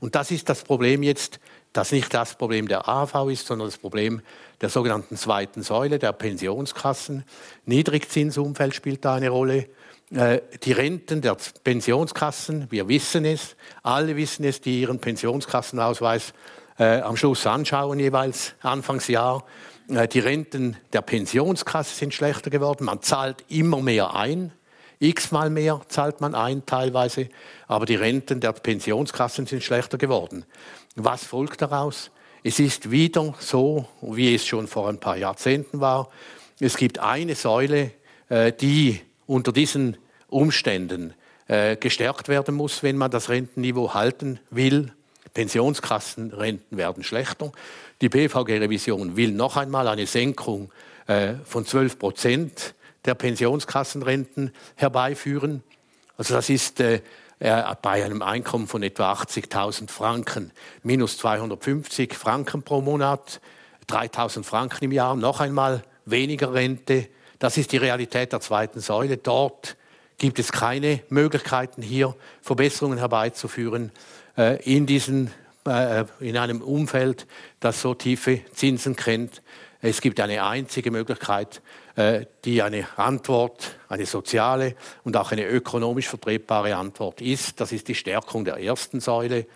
Und das ist das Problem jetzt, das nicht das Problem der AV ist, sondern das Problem der sogenannten zweiten Säule, der Pensionskassen. Niedrigzinsumfeld spielt da eine Rolle. Äh, die Renten der Pensionskassen, wir wissen es, alle wissen es, die ihren Pensionskassenausweis äh, am Schluss anschauen, jeweils Anfangsjahr. Äh, die Renten der Pensionskasse sind schlechter geworden. Man zahlt immer mehr ein. X-mal mehr zahlt man ein teilweise. Aber die Renten der Pensionskassen sind schlechter geworden. Was folgt daraus? Es ist wieder so, wie es schon vor ein paar Jahrzehnten war. Es gibt eine Säule, äh, die unter diesen Umständen gestärkt werden muss, wenn man das Rentenniveau halten will. Pensionskassenrenten werden schlechter. Die BVG-Revision will noch einmal eine Senkung äh, von 12 Prozent der Pensionskassenrenten herbeiführen. Also das ist äh, bei einem Einkommen von etwa 80.000 Franken minus 250 Franken pro Monat, 3.000 Franken im Jahr, noch einmal weniger Rente. Das ist die Realität der zweiten Säule. Dort gibt es keine Möglichkeiten, hier Verbesserungen herbeizuführen. Äh, in, diesen, äh, in einem Umfeld, das so tiefe Zinsen kennt. Es gibt eine einzige Möglichkeit, äh, die eine Antwort, eine soziale und auch eine ökonomisch vertretbare Antwort ist. Das ist die Stärkung der ersten Säule,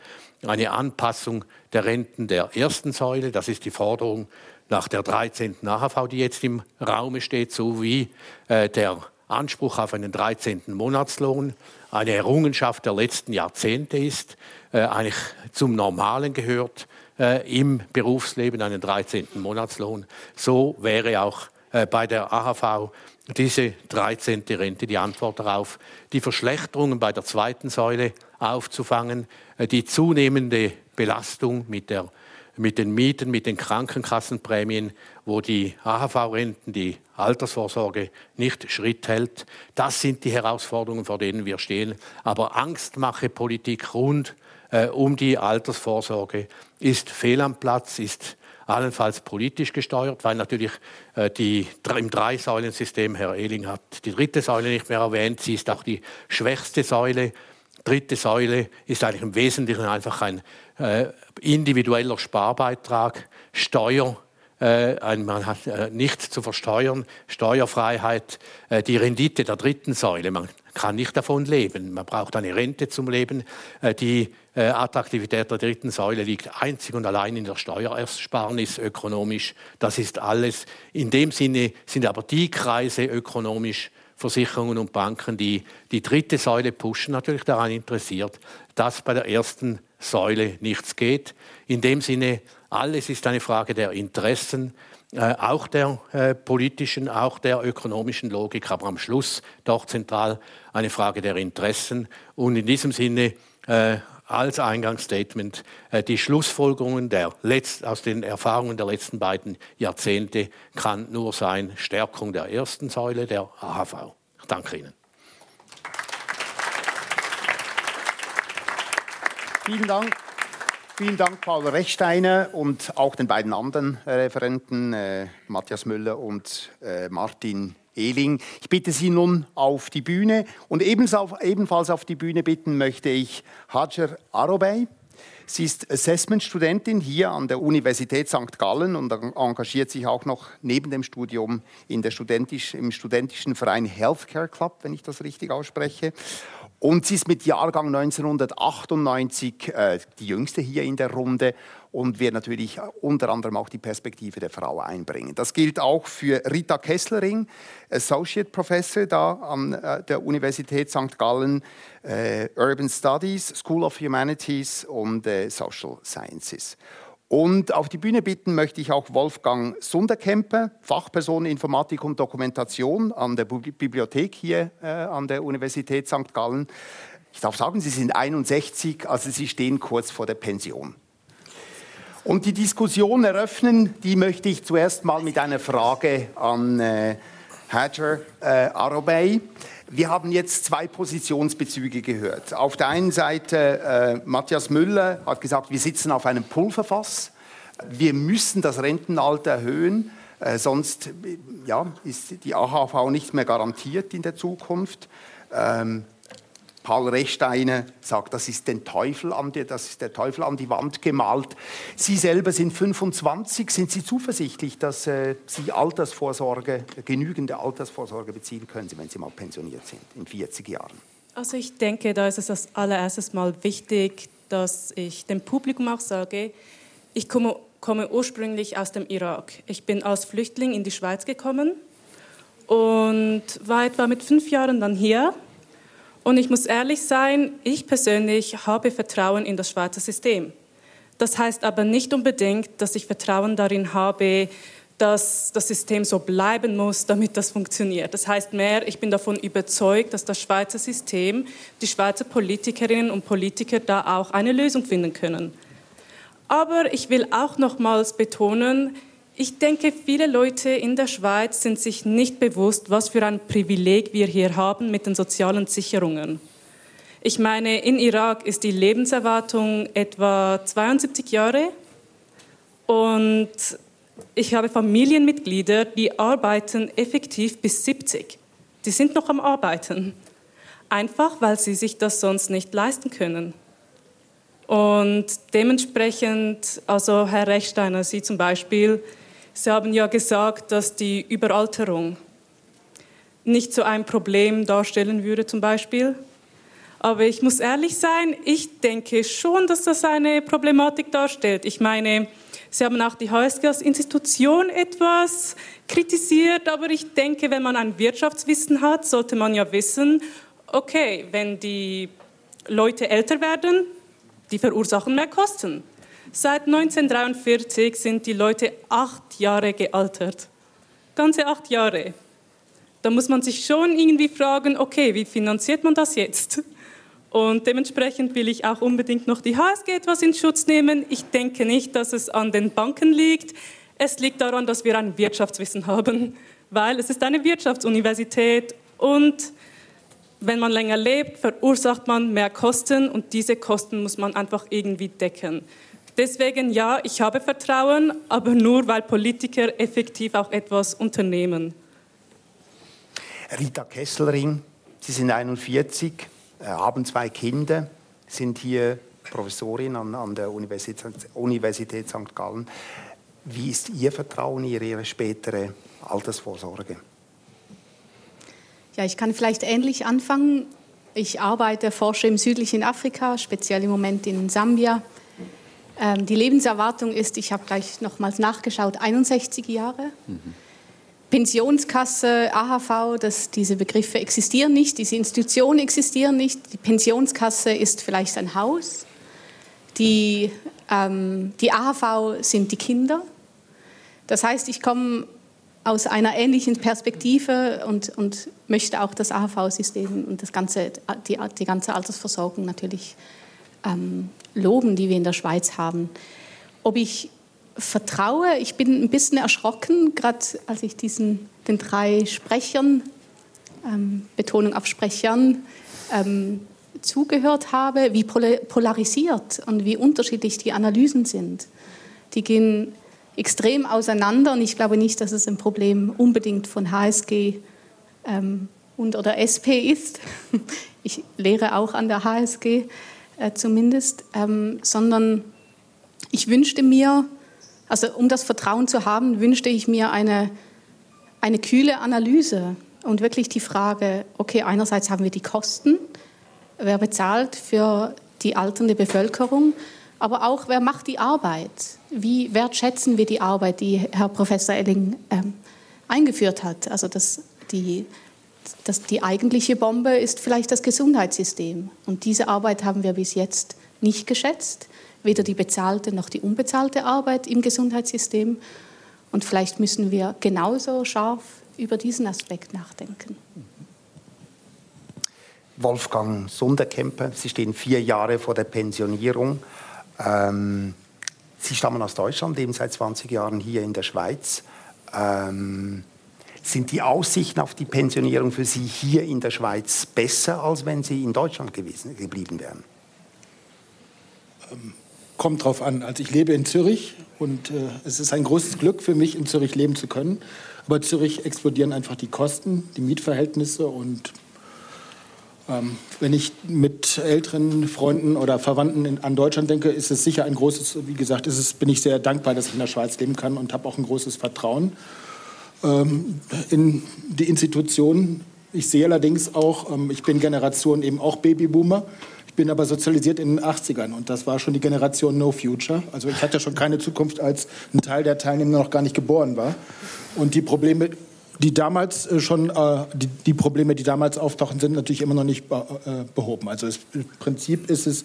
eine Anpassung der Renten der ersten Säule. Das ist die Forderung nach der 13. AHV, die jetzt im Raume steht, sowie der Anspruch auf einen 13. Monatslohn eine Errungenschaft der letzten Jahrzehnte ist, äh, eigentlich zum Normalen gehört äh, im Berufsleben, einen 13. Monatslohn. So wäre auch äh, bei der AHV diese 13. Rente die Antwort darauf, die Verschlechterungen bei der zweiten Säule aufzufangen, äh, die zunehmende Belastung mit der mit den Mieten, mit den Krankenkassenprämien, wo die AHV-Renten, die Altersvorsorge nicht Schritt hält. Das sind die Herausforderungen, vor denen wir stehen. Aber Angstmache-Politik rund äh, um die Altersvorsorge ist fehl am Platz, ist allenfalls politisch gesteuert, weil natürlich äh, die, im Drei-Säulen-System, Herr Ehling hat die dritte Säule nicht mehr erwähnt, sie ist auch die schwächste Säule. Dritte Säule ist eigentlich im Wesentlichen einfach ein äh, individueller Sparbeitrag, Steuer, äh, man hat äh, nichts zu versteuern, Steuerfreiheit, äh, die Rendite der dritten Säule. Man kann nicht davon leben. Man braucht eine Rente zum Leben. Äh, die äh, Attraktivität der dritten Säule liegt einzig und allein in der Steuerersparnis ökonomisch. Das ist alles. In dem Sinne sind aber die Kreise ökonomisch Versicherungen und Banken, die die dritte Säule pushen, natürlich daran interessiert, dass bei der ersten Säule nichts geht. In dem Sinne, alles ist eine Frage der Interessen, äh, auch der äh, politischen, auch der ökonomischen Logik, aber am Schluss doch zentral eine Frage der Interessen. Und in diesem Sinne äh, als Eingangsstatement äh, die Schlussfolgerungen der Letz aus den Erfahrungen der letzten beiden Jahrzehnte kann nur sein Stärkung der ersten Säule der AHV. Ich danke Ihnen. Vielen Dank. Vielen Dank, Paul Rechsteiner und auch den beiden anderen äh, Referenten, äh, Matthias Müller und äh, Martin Ehling. Ich bitte Sie nun auf die Bühne und ebenfalls auf die Bühne bitten möchte ich Hajar Arobey. Sie ist Assessment-Studentin hier an der Universität St. Gallen und engagiert sich auch noch neben dem Studium in der studentisch, im studentischen Verein Healthcare Club, wenn ich das richtig ausspreche. Und sie ist mit Jahrgang 1998 äh, die jüngste hier in der Runde und wird natürlich unter anderem auch die Perspektive der Frau einbringen. Das gilt auch für Rita Kesslering, Associate Professor da an äh, der Universität St. Gallen, äh, Urban Studies, School of Humanities und äh, Social Sciences. Und auf die Bühne bitten möchte ich auch Wolfgang Sunderkemper, Fachperson Informatik und Dokumentation an der Bibliothek hier äh, an der Universität St. Gallen. Ich darf sagen, Sie sind 61, also Sie stehen kurz vor der Pension. Und die Diskussion eröffnen, die möchte ich zuerst mal mit einer Frage an äh, Hajar äh, Arobey. Wir haben jetzt zwei Positionsbezüge gehört. Auf der einen Seite, äh, Matthias Müller hat gesagt, wir sitzen auf einem Pulverfass. Wir müssen das Rentenalter erhöhen, äh, sonst ja, ist die AHV nicht mehr garantiert in der Zukunft. Ähm, Paul Rechsteiner sagt, das ist, den Teufel an die, das ist der Teufel an die Wand gemalt. Sie selber sind 25. Sind Sie zuversichtlich, dass äh, Sie Altersvorsorge, genügende Altersvorsorge beziehen können, wenn Sie mal pensioniert sind, in 40 Jahren? Also ich denke, da ist es als allererstes mal wichtig, dass ich dem Publikum auch sage, ich komme, komme ursprünglich aus dem Irak. Ich bin als Flüchtling in die Schweiz gekommen und war etwa mit fünf Jahren dann hier und ich muss ehrlich sein, ich persönlich habe Vertrauen in das Schweizer System. Das heißt aber nicht unbedingt, dass ich Vertrauen darin habe, dass das System so bleiben muss, damit das funktioniert. Das heißt mehr, ich bin davon überzeugt, dass das Schweizer System, die Schweizer Politikerinnen und Politiker da auch eine Lösung finden können. Aber ich will auch nochmals betonen, ich denke, viele Leute in der Schweiz sind sich nicht bewusst, was für ein Privileg wir hier haben mit den sozialen Sicherungen. Ich meine, in Irak ist die Lebenserwartung etwa 72 Jahre und ich habe Familienmitglieder, die arbeiten effektiv bis 70. Die sind noch am Arbeiten, einfach weil sie sich das sonst nicht leisten können. Und dementsprechend, also Herr Rechsteiner, Sie zum Beispiel, Sie haben ja gesagt, dass die Überalterung nicht so ein Problem darstellen würde zum Beispiel. Aber ich muss ehrlich sein, ich denke schon, dass das eine Problematik darstellt. Ich meine, Sie haben auch die HSG als Institution etwas kritisiert, aber ich denke, wenn man ein Wirtschaftswissen hat, sollte man ja wissen, okay, wenn die Leute älter werden, die verursachen mehr Kosten. Seit 1943 sind die Leute acht Jahre gealtert. Ganze acht Jahre. Da muss man sich schon irgendwie fragen, okay, wie finanziert man das jetzt? Und dementsprechend will ich auch unbedingt noch die HSG etwas in Schutz nehmen. Ich denke nicht, dass es an den Banken liegt. Es liegt daran, dass wir ein Wirtschaftswissen haben, weil es ist eine Wirtschaftsuniversität und wenn man länger lebt, verursacht man mehr Kosten und diese Kosten muss man einfach irgendwie decken. Deswegen ja, ich habe Vertrauen, aber nur, weil Politiker effektiv auch etwas unternehmen. Rita Kesselring, Sie sind 41, äh, haben zwei Kinder, sind hier Professorin an, an der Universität, Universität St. Gallen. Wie ist Ihr Vertrauen in Ihre spätere Altersvorsorge? Ja, ich kann vielleicht ähnlich anfangen. Ich arbeite, forsche im südlichen Afrika, speziell im Moment in Sambia. Ähm, die Lebenserwartung ist, ich habe gleich nochmals nachgeschaut, 61 Jahre. Mhm. Pensionskasse, AHV, das, diese Begriffe existieren nicht, diese Institutionen existieren nicht. Die Pensionskasse ist vielleicht ein Haus. Die, ähm, die AHV sind die Kinder. Das heißt, ich komme aus einer ähnlichen Perspektive und, und möchte auch das AHV-System und das ganze, die, die ganze Altersversorgung natürlich ähm, loben, die wir in der Schweiz haben. Ob ich vertraue, ich bin ein bisschen erschrocken, gerade als ich diesen, den drei Sprechern, ähm, Betonung auf Sprechern, ähm, zugehört habe, wie polarisiert und wie unterschiedlich die Analysen sind. Die gehen extrem auseinander und ich glaube nicht, dass es ein Problem unbedingt von HSG ähm, und oder SP ist. Ich lehre auch an der HSG äh, zumindest, ähm, sondern ich wünschte mir, also um das Vertrauen zu haben, wünschte ich mir eine, eine kühle Analyse und wirklich die Frage, okay, einerseits haben wir die Kosten, wer bezahlt für die alternde Bevölkerung, aber auch wer macht die Arbeit? Wie wertschätzen wir die Arbeit, die Herr Professor Elling ähm, eingeführt hat? Also dass die das, die eigentliche Bombe ist vielleicht das Gesundheitssystem. Und diese Arbeit haben wir bis jetzt nicht geschätzt, weder die bezahlte noch die unbezahlte Arbeit im Gesundheitssystem. Und vielleicht müssen wir genauso scharf über diesen Aspekt nachdenken. Wolfgang Sunderkemper, Sie stehen vier Jahre vor der Pensionierung. Ähm, Sie stammen aus Deutschland, leben seit 20 Jahren hier in der Schweiz. Ähm, sind die Aussichten auf die Pensionierung für Sie hier in der Schweiz besser, als wenn Sie in Deutschland gewesen, geblieben wären? Ähm, kommt drauf an. Also ich lebe in Zürich und äh, es ist ein großes Glück für mich, in Zürich leben zu können. Aber Zürich explodieren einfach die Kosten, die Mietverhältnisse und ähm, wenn ich mit älteren Freunden oder Verwandten in, an Deutschland denke, ist es sicher ein großes, wie gesagt, ist es, bin ich sehr dankbar, dass ich in der Schweiz leben kann und habe auch ein großes Vertrauen ähm, in die Institutionen. Ich sehe allerdings auch, ähm, ich bin Generation eben auch Babyboomer. Ich bin aber sozialisiert in den 80ern und das war schon die Generation No Future. Also ich hatte schon keine Zukunft, als ein Teil der Teilnehmer noch gar nicht geboren war. Und die Probleme, die damals äh, schon, äh, die, die, Probleme, die damals auftauchen, sind natürlich immer noch nicht äh, behoben. Also das Prinzip ist es,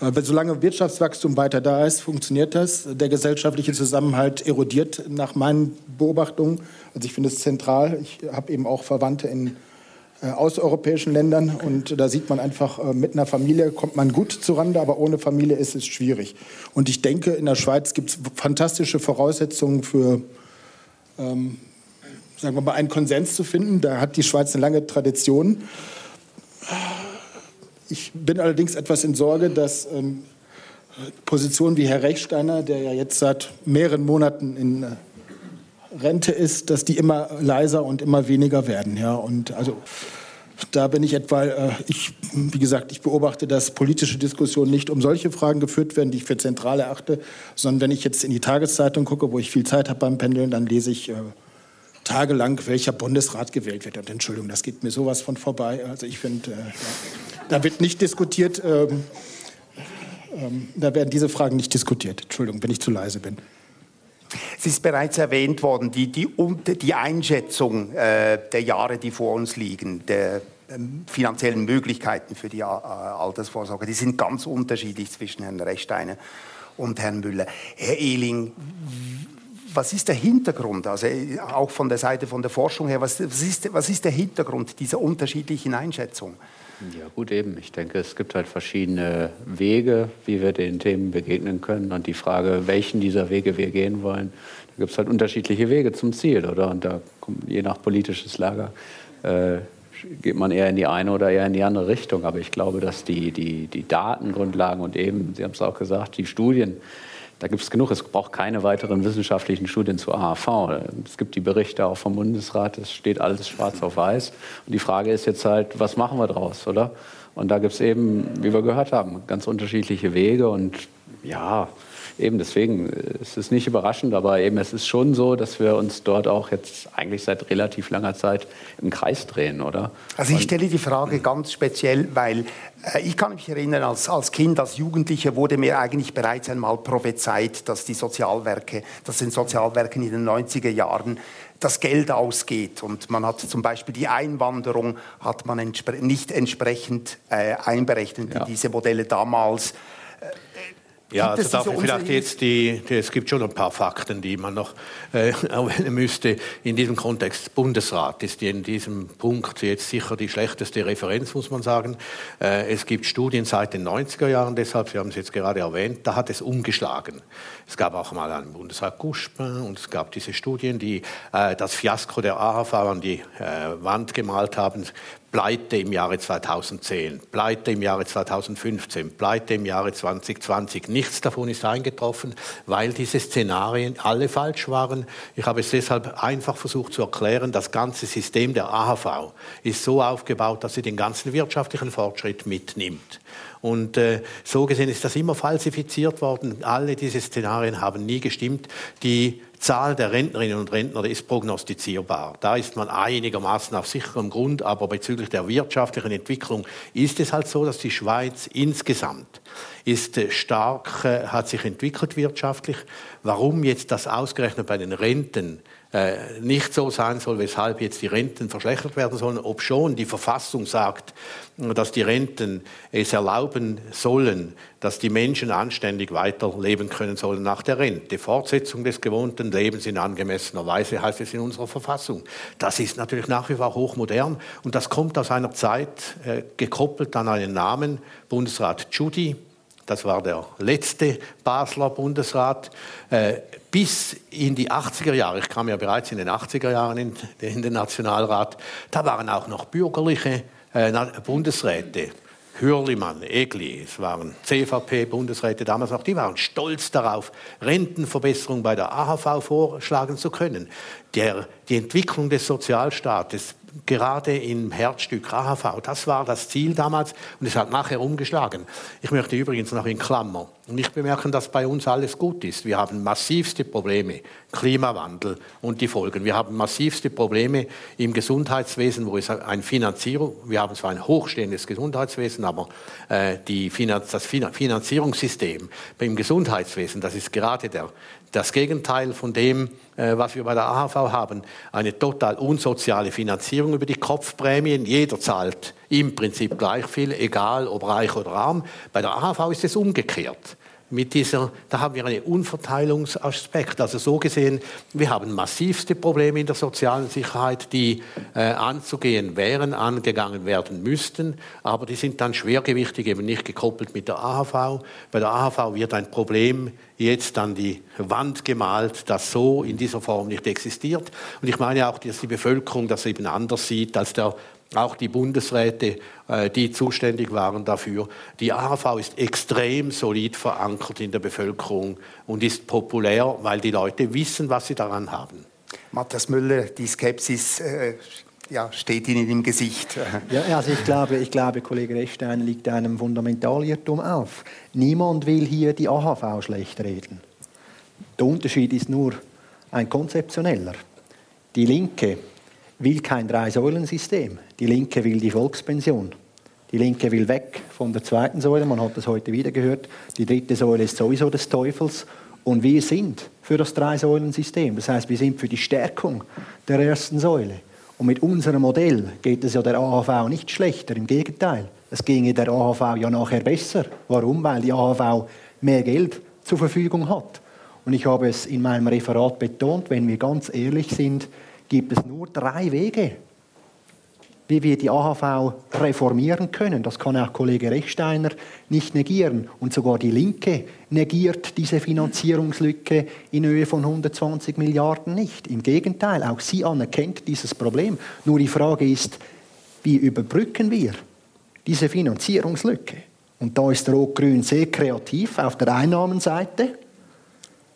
solange Wirtschaftswachstum weiter da ist, funktioniert das. Der gesellschaftliche Zusammenhalt erodiert nach meinen Beobachtungen. Also ich finde es zentral. Ich habe eben auch Verwandte in osteuropäischen Ländern und da sieht man einfach, mit einer Familie kommt man gut zurande, aber ohne Familie ist es schwierig. Und ich denke, in der Schweiz gibt es fantastische Voraussetzungen für ähm, sagen wir mal, einen Konsens zu finden. Da hat die Schweiz eine lange Tradition. Ich bin allerdings etwas in Sorge, dass ähm, Positionen wie Herr Rechsteiner, der ja jetzt seit mehreren Monaten in äh, Rente ist, dass die immer leiser und immer weniger werden. Ja, und also da bin ich etwa, äh, ich, wie gesagt, ich beobachte, dass politische Diskussionen nicht um solche Fragen geführt werden, die ich für zentral erachte, sondern wenn ich jetzt in die Tageszeitung gucke, wo ich viel Zeit habe beim Pendeln, dann lese ich äh, tagelang, welcher Bundesrat gewählt wird. Und Entschuldigung, das geht mir sowas von vorbei. Also ich finde, äh, da wird nicht diskutiert, ähm, ähm, da werden diese Fragen nicht diskutiert. Entschuldigung, wenn ich zu leise bin. Es ist bereits erwähnt worden, die, die, die Einschätzung äh, der Jahre, die vor uns liegen, der ähm, finanziellen Möglichkeiten für die äh, Altersvorsorge, die sind ganz unterschiedlich zwischen Herrn Rechsteiner und Herrn Müller. Herr Ehling, was ist der Hintergrund, also äh, auch von der Seite von der Forschung her, was, was, ist, was ist der Hintergrund dieser unterschiedlichen Einschätzung? Ja gut, eben. Ich denke, es gibt halt verschiedene Wege, wie wir den Themen begegnen können. Und die Frage, welchen dieser Wege wir gehen wollen, da gibt es halt unterschiedliche Wege zum Ziel, oder? Und da je nach politisches Lager äh, geht man eher in die eine oder eher in die andere Richtung. Aber ich glaube, dass die, die, die Datengrundlagen und eben, Sie haben es auch gesagt, die Studien, da gibt es genug. Es braucht keine weiteren wissenschaftlichen Studien zu AHV. Es gibt die Berichte auch vom Bundesrat, es steht alles schwarz auf weiß. Und die Frage ist jetzt halt, was machen wir draus, oder? Und da gibt es eben, wie wir gehört haben, ganz unterschiedliche Wege. Und ja, eben deswegen ist es nicht überraschend, aber eben es ist schon so, dass wir uns dort auch jetzt eigentlich seit relativ langer Zeit im Kreis drehen, oder? Also ich stelle die Frage ganz speziell, weil äh, ich kann mich erinnern, als, als Kind, als Jugendlicher wurde mir eigentlich bereits einmal prophezeit, dass die Sozialwerke, dass den Sozialwerken in den 90er Jahren das Geld ausgeht und man hat zum Beispiel die Einwanderung hat man entspre nicht entsprechend äh, einberechnet ja. in diese Modelle damals. Ja, also darf ich vielleicht jetzt die, die, es gibt schon ein paar Fakten, die man noch äh, erwähnen müsste. In diesem Kontext, Bundesrat ist in diesem Punkt jetzt sicher die schlechteste Referenz, muss man sagen. Äh, es gibt Studien seit den 90er Jahren, deshalb, Sie haben es jetzt gerade erwähnt, da hat es umgeschlagen. Es gab auch mal einen Bundesrat Guspin und es gab diese Studien, die äh, das Fiasko der AHV an die äh, Wand gemalt haben. Pleite im Jahre 2010, Pleite im Jahre 2015, Pleite im Jahre 2020. Nichts davon ist eingetroffen, weil diese Szenarien alle falsch waren. Ich habe es deshalb einfach versucht zu erklären, das ganze System der AHV ist so aufgebaut, dass sie den ganzen wirtschaftlichen Fortschritt mitnimmt. Und äh, so gesehen ist das immer falsifiziert worden. Alle diese Szenarien haben nie gestimmt. Die Zahl der Rentnerinnen und Rentner ist prognostizierbar. Da ist man einigermaßen auf sicherem Grund, aber bezüglich der wirtschaftlichen Entwicklung ist es halt so, dass die Schweiz insgesamt ist äh, stark, äh, hat sich entwickelt wirtschaftlich. Warum jetzt das ausgerechnet bei den Renten äh, nicht so sein soll, weshalb jetzt die Renten verschlechtert werden sollen, obschon die Verfassung sagt, dass die Renten es erlauben sollen, dass die Menschen anständig weiterleben können sollen nach der Rente. Fortsetzung des gewohnten Lebens in angemessener Weise heißt es in unserer Verfassung. Das ist natürlich nach wie vor hochmodern und das kommt aus einer Zeit äh, gekoppelt an einen Namen, Bundesrat Judy, das war der letzte Basler Bundesrat, äh, bis in die 80er Jahre, ich kam ja bereits in den 80er Jahren in, den Nationalrat, da waren auch noch bürgerliche äh, Bundesräte. Hürlimann, Egli, es waren CVP-Bundesräte damals noch, die waren stolz darauf, Rentenverbesserung bei der AHV vorschlagen zu können. Der, die Entwicklung des Sozialstaates gerade im Herzstück AHV. Das war das Ziel damals und es hat nachher umgeschlagen. Ich möchte übrigens noch in Klammer nicht bemerken, dass bei uns alles gut ist. Wir haben massivste Probleme, Klimawandel und die Folgen. Wir haben massivste Probleme im Gesundheitswesen, wo es eine Finanzierung, wir haben zwar ein hochstehendes Gesundheitswesen, aber äh, die Finanz, das Finanzierungssystem beim Gesundheitswesen, das ist gerade der, das Gegenteil von dem, äh, was wir bei der AHV haben, eine total unsoziale Finanzierung über die Kopfprämien. Jeder zahlt im Prinzip gleich viel, egal ob reich oder arm. Bei der AHV ist es umgekehrt mit dieser, da haben wir einen Unverteilungsaspekt. Also so gesehen, wir haben massivste Probleme in der sozialen Sicherheit, die äh, anzugehen wären, angegangen werden müssten, aber die sind dann schwergewichtig, eben nicht gekoppelt mit der AHV. Bei der AHV wird ein Problem jetzt an die Wand gemalt, das so in dieser Form nicht existiert. Und ich meine auch, dass die Bevölkerung das eben anders sieht als der auch die Bundesräte, äh, die zuständig waren dafür. Die AHV ist extrem solid verankert in der Bevölkerung und ist populär, weil die Leute wissen, was sie daran haben. Matthias Müller, die Skepsis äh, ja, steht Ihnen im Gesicht. Ja, also ich glaube, ich glaube, Kollege Rechstein liegt einem Fundamentalirrtum auf. Niemand will hier die AHV schlecht reden. Der Unterschied ist nur ein konzeptioneller. Die Linke will kein Drei-Säulen-System. Die Linke will die Volkspension. Die Linke will weg von der zweiten Säule, man hat das heute wieder gehört. Die dritte Säule ist sowieso des Teufels. Und wir sind für das Drei-Säulen-System. Das heißt, wir sind für die Stärkung der ersten Säule. Und mit unserem Modell geht es ja der AHV nicht schlechter, im Gegenteil. Es ginge der AHV ja nachher besser. Warum? Weil die AHV mehr Geld zur Verfügung hat. Und ich habe es in meinem Referat betont, wenn wir ganz ehrlich sind, gibt es nur drei Wege, wie wir die AHV reformieren können. Das kann auch Kollege Rechsteiner nicht negieren. Und sogar die Linke negiert diese Finanzierungslücke in Höhe von 120 Milliarden nicht. Im Gegenteil, auch sie anerkennt dieses Problem. Nur die Frage ist, wie überbrücken wir diese Finanzierungslücke? Und da ist Rot-Grün sehr kreativ auf der Einnahmenseite,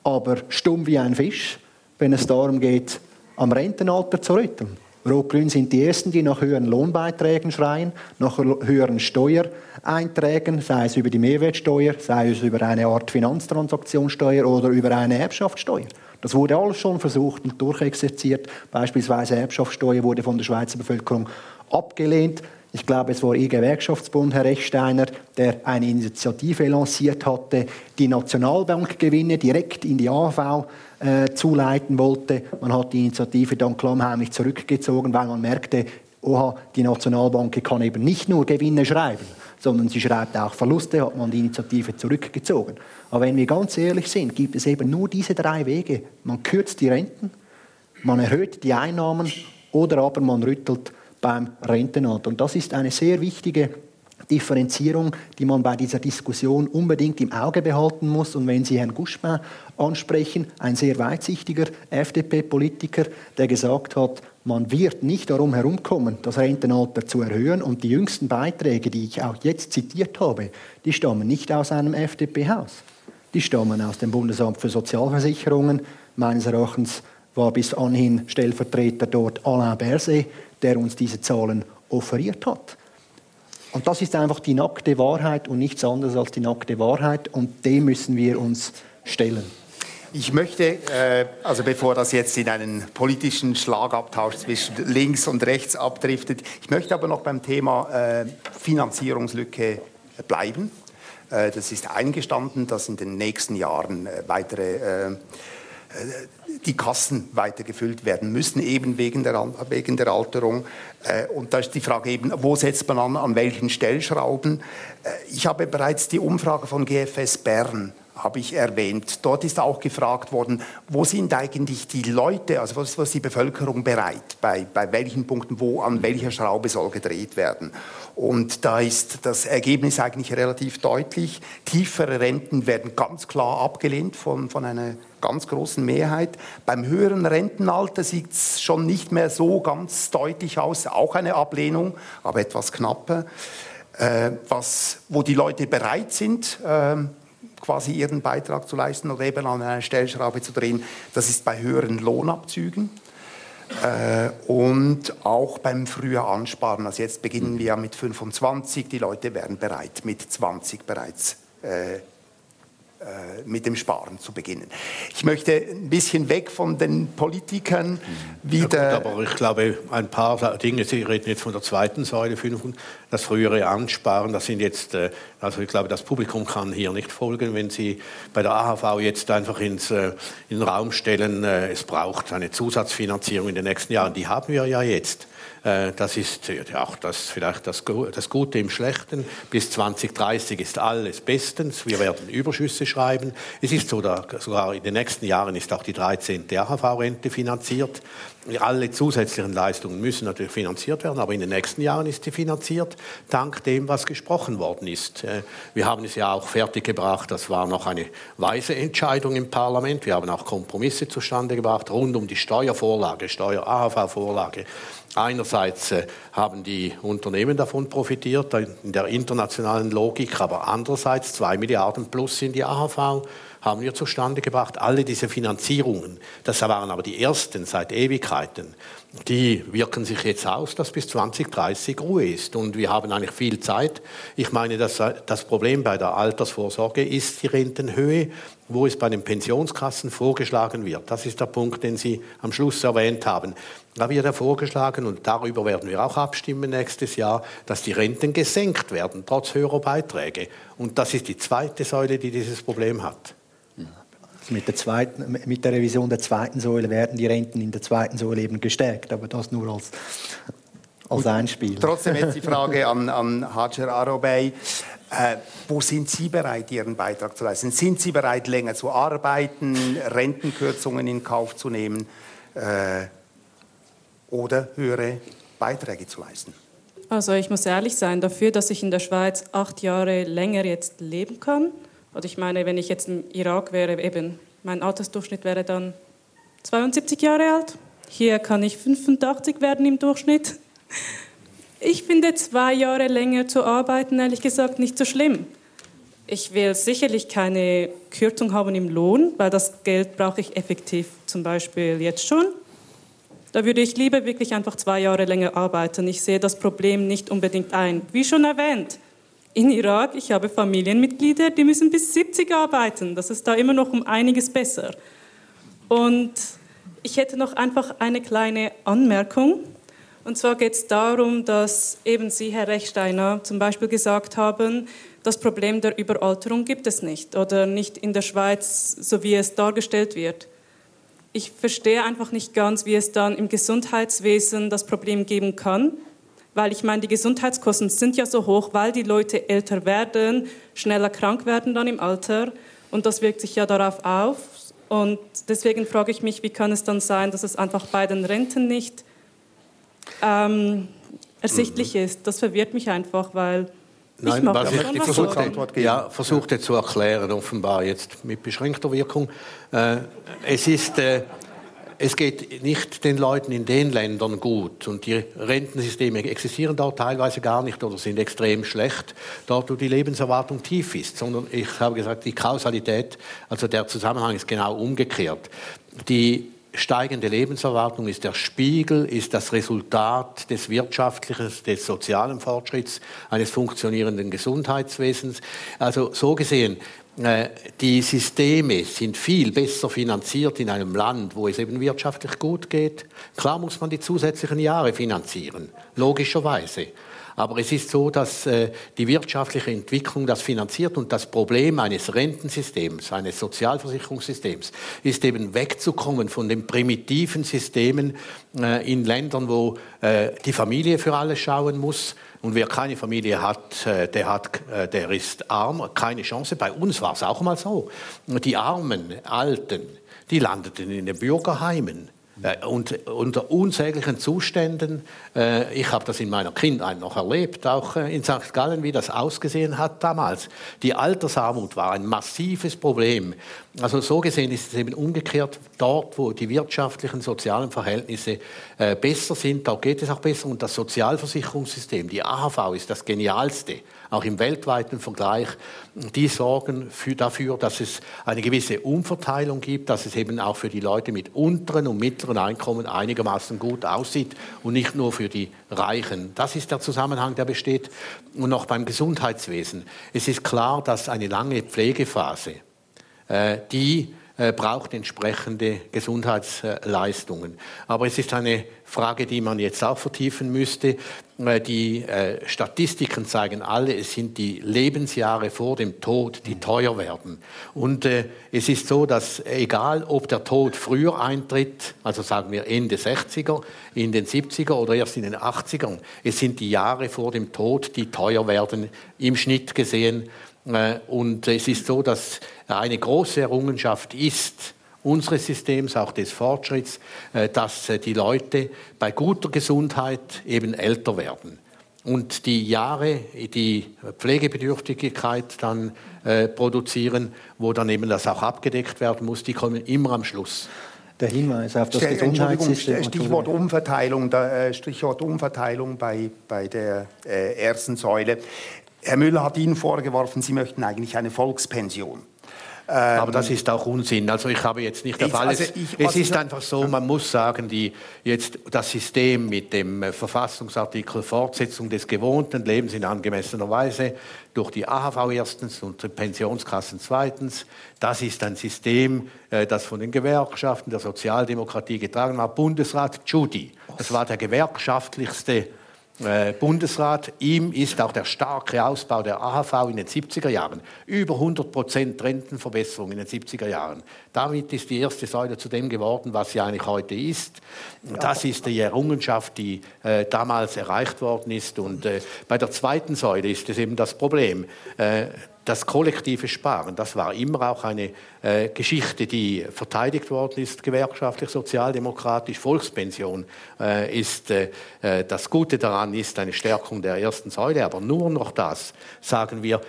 aber stumm wie ein Fisch, wenn es darum geht, am Rentenalter zu rütteln. Rot-Grün sind die Ersten, die nach höheren Lohnbeiträgen schreien, nach höheren Steuereinträgen, sei es über die Mehrwertsteuer, sei es über eine Art Finanztransaktionssteuer oder über eine Erbschaftssteuer. Das wurde alles schon versucht und durchexerziert. Beispielsweise Erbschaftssteuer wurde von der Schweizer Bevölkerung abgelehnt. Ich glaube, es war Ihr Gewerkschaftsbund, Herr Rechsteiner, der eine Initiative lanciert hatte, die Nationalbankgewinne direkt in die AV äh, zuleiten wollte. Man hat die Initiative dann klammheimlich zurückgezogen, weil man merkte, oha, die Nationalbank kann eben nicht nur Gewinne schreiben, sondern sie schreibt auch Verluste, hat man die Initiative zurückgezogen. Aber wenn wir ganz ehrlich sind, gibt es eben nur diese drei Wege. Man kürzt die Renten, man erhöht die Einnahmen oder aber man rüttelt beim Rentenalter. Und das ist eine sehr wichtige Differenzierung, die man bei dieser Diskussion unbedingt im Auge behalten muss. Und wenn Sie Herrn Guschmann ansprechen, ein sehr weitsichtiger FDP-Politiker, der gesagt hat, man wird nicht darum herumkommen, das Rentenalter zu erhöhen. Und die jüngsten Beiträge, die ich auch jetzt zitiert habe, die stammen nicht aus einem FDP-Haus. Die stammen aus dem Bundesamt für Sozialversicherungen. Meines Erachtens war bis anhin Stellvertreter dort Alain Berset, der uns diese Zahlen offeriert hat. Und das ist einfach die nackte Wahrheit und nichts anderes als die nackte Wahrheit und dem müssen wir uns stellen. Ich möchte, äh, also bevor das jetzt in einen politischen Schlagabtausch zwischen links und rechts abdriftet, ich möchte aber noch beim Thema äh, Finanzierungslücke bleiben. Äh, das ist eingestanden, dass in den nächsten Jahren weitere die Kassen weitergefüllt werden müssen, eben wegen der, wegen der Alterung. Äh, und da ist die Frage eben, wo setzt man an, an welchen Stellschrauben? Äh, ich habe bereits die Umfrage von GFS Bern habe ich erwähnt. Dort ist auch gefragt worden, wo sind eigentlich die Leute, also was ist die Bevölkerung bereit, bei, bei welchen Punkten, wo an welcher Schraube soll gedreht werden. Und da ist das Ergebnis eigentlich relativ deutlich. Tiefere Renten werden ganz klar abgelehnt von, von einer ganz großen Mehrheit. Beim höheren Rentenalter sieht es schon nicht mehr so ganz deutlich aus, auch eine Ablehnung, aber etwas knapper. äh, was, wo die Leute bereit sind, äh, quasi ihren Beitrag zu leisten oder eben an einer Stellschraube zu drehen. Das ist bei höheren Lohnabzügen. Äh, und auch beim früher Ansparen. Also jetzt beginnen wir mit 25, die Leute wären bereit, mit 20 bereits äh, mit dem Sparen zu beginnen. Ich möchte ein bisschen weg von den Politikern wieder. Ja gut, aber ich glaube, ein paar Dinge, Sie reden jetzt von der zweiten Säule, das frühere Ansparen, das sind jetzt, äh, also ich glaube, das Publikum kann hier nicht folgen, wenn Sie bei der AHV jetzt einfach ins, äh, in den Raum stellen, es braucht eine Zusatzfinanzierung in den nächsten Jahren. Die haben wir ja jetzt. Äh, das ist ja auch das, vielleicht das, das Gute im Schlechten. Bis 2030 ist alles bestens. Wir werden Überschüsse schreiben. Es ist so, sogar in den nächsten Jahren ist auch die 13. AHV-Rente finanziert. Alle zusätzlichen Leistungen müssen natürlich finanziert werden, aber in den nächsten Jahren ist sie finanziert, dank dem, was gesprochen worden ist. Äh, wir haben es ja auch fertiggebracht, das war noch eine weise Entscheidung im Parlament. Wir haben auch Kompromisse zustande gebracht rund um die Steuervorlage, Steuer-AHV-Vorlage. Einerseits äh, haben die Unternehmen davon profitiert, in der internationalen Logik, aber andererseits zwei Milliarden plus in die AHV haben wir zustande gebracht. Alle diese Finanzierungen, das waren aber die ersten seit Ewigkeiten, die wirken sich jetzt aus, dass bis 2030 Ruhe ist. Und wir haben eigentlich viel Zeit. Ich meine, dass das Problem bei der Altersvorsorge ist die Rentenhöhe, wo es bei den Pensionskassen vorgeschlagen wird. Das ist der Punkt, den Sie am Schluss erwähnt haben. Da wird ja vorgeschlagen, und darüber werden wir auch abstimmen nächstes Jahr, dass die Renten gesenkt werden, trotz höherer Beiträge. Und das ist die zweite Säule, die dieses Problem hat. Mit der, zweiten, mit der Revision der zweiten Säule werden die Renten in der zweiten Säule eben gestärkt, aber das nur als, als Einspiel. Trotzdem jetzt die Frage an, an Hajar Arobey. Äh, wo sind Sie bereit, Ihren Beitrag zu leisten? Sind Sie bereit, länger zu arbeiten, Rentenkürzungen in Kauf zu nehmen äh, oder höhere Beiträge zu leisten? Also ich muss ehrlich sein, dafür, dass ich in der Schweiz acht Jahre länger jetzt leben kann, und ich meine, wenn ich jetzt im Irak wäre, eben, mein Altersdurchschnitt wäre dann 72 Jahre alt. Hier kann ich 85 werden im Durchschnitt. Ich finde zwei Jahre länger zu arbeiten, ehrlich gesagt, nicht so schlimm. Ich will sicherlich keine Kürzung haben im Lohn, weil das Geld brauche ich effektiv zum Beispiel jetzt schon. Da würde ich lieber wirklich einfach zwei Jahre länger arbeiten. Ich sehe das Problem nicht unbedingt ein. Wie schon erwähnt, in Irak, ich habe Familienmitglieder, die müssen bis 70 arbeiten. Das ist da immer noch um einiges besser. Und ich hätte noch einfach eine kleine Anmerkung. Und zwar geht es darum, dass eben Sie, Herr Rechsteiner, zum Beispiel gesagt haben, das Problem der Überalterung gibt es nicht oder nicht in der Schweiz, so wie es dargestellt wird. Ich verstehe einfach nicht ganz, wie es dann im Gesundheitswesen das Problem geben kann, weil ich meine, die Gesundheitskosten sind ja so hoch, weil die Leute älter werden, schneller krank werden dann im Alter und das wirkt sich ja darauf auf. Und deswegen frage ich mich, wie kann es dann sein, dass es einfach bei den Renten nicht ähm, ersichtlich mhm. ist? Das verwirrt mich einfach, weil Nein, ich was ich, ich versuchte, ja, versuchte zu erklären, offenbar jetzt mit beschränkter Wirkung. Äh, es ist äh, es geht nicht den Leuten in den Ländern gut und die Rentensysteme existieren dort teilweise gar nicht oder sind extrem schlecht, dort wo die Lebenserwartung tief ist, sondern ich habe gesagt, die Kausalität, also der Zusammenhang ist genau umgekehrt. Die steigende Lebenserwartung ist der Spiegel, ist das Resultat des wirtschaftlichen, des sozialen Fortschritts, eines funktionierenden Gesundheitswesens. Also so gesehen, äh, die Systeme sind viel besser finanziert in einem Land, wo es eben wirtschaftlich gut geht. Klar muss man die zusätzlichen Jahre finanzieren, logischerweise. Aber es ist so, dass äh, die wirtschaftliche Entwicklung das finanziert und das Problem eines Rentensystems, eines Sozialversicherungssystems, ist eben wegzukommen von den primitiven Systemen äh, in Ländern, wo äh, die Familie für alles schauen muss. Und wer keine Familie hat, äh, der, hat, äh, der ist arm, keine Chance. Bei uns war es auch mal so. Die armen Alten, die landeten in den Bürgerheimen und unter unsäglichen Zuständen, äh, ich habe das in meiner Kindheit noch erlebt, auch äh, in St. Gallen, wie das ausgesehen hat damals. Die Altersarmut war ein massives Problem. Also so gesehen ist es eben umgekehrt, dort, wo die wirtschaftlichen, sozialen Verhältnisse besser sind, da geht es auch besser. Und das Sozialversicherungssystem, die AHV, ist das Genialste auch im weltweiten Vergleich, die sorgen für, dafür, dass es eine gewisse Umverteilung gibt, dass es eben auch für die Leute mit unteren und mittleren Einkommen einigermaßen gut aussieht und nicht nur für die Reichen. Das ist der Zusammenhang, der besteht. Und noch beim Gesundheitswesen. Es ist klar, dass eine lange Pflegephase, äh, die äh, braucht entsprechende Gesundheitsleistungen. Aber es ist eine Frage, die man jetzt auch vertiefen müsste. Äh, die äh, Statistiken zeigen alle, es sind die Lebensjahre vor dem Tod, die teuer werden. Und es ist so, dass egal, ob der Tod früher eintritt, also sagen wir Ende 60er, in den 70er oder erst in den 80ern, es sind die Jahre vor dem Tod, die teuer werden, im Schnitt gesehen. Äh, und es ist so, dass eine große Errungenschaft ist, unseres Systems, auch des Fortschritts, äh, dass äh, die Leute bei guter Gesundheit eben älter werden. Und die Jahre, die Pflegebedürftigkeit dann äh, produzieren, wo dann eben das auch abgedeckt werden muss, die kommen immer am Schluss. Der Hinweis auf das Gesundheitssystem. Stichwort Umverteilung, Stichwort Umverteilung bei, bei der äh, ersten Säule. Herr Müller hat Ihnen vorgeworfen, Sie möchten eigentlich eine Volkspension. Ähm, Aber das ist auch Unsinn. Also ich habe jetzt nicht auf alles. Also ich, es ist einfach so, man muss sagen, die, jetzt das System mit dem äh, Verfassungsartikel Fortsetzung des gewohnten Lebens in angemessener Weise durch die AHV erstens und die Pensionskassen zweitens, das ist ein System, äh, das von den Gewerkschaften der Sozialdemokratie getragen war. Bundesrat Judy, das war der gewerkschaftlichste äh, Bundesrat. Ihm ist auch der starke Ausbau der AHV in den 70er Jahren, über 100 Prozent Rentenverbesserung in den 70er Jahren. Damit ist die erste Säule zu dem geworden, was sie eigentlich heute ist. Das ist die Errungenschaft, die äh, damals erreicht worden ist. Und äh, bei der zweiten Säule ist es eben das Problem. Das kollektive Sparen, das war immer auch eine äh, Geschichte, die verteidigt worden ist, gewerkschaftlich, sozialdemokratisch. Volkspension äh, ist äh, äh das Gute daran, ist eine Stärkung der ersten Säule, aber nur noch das, sagen wir,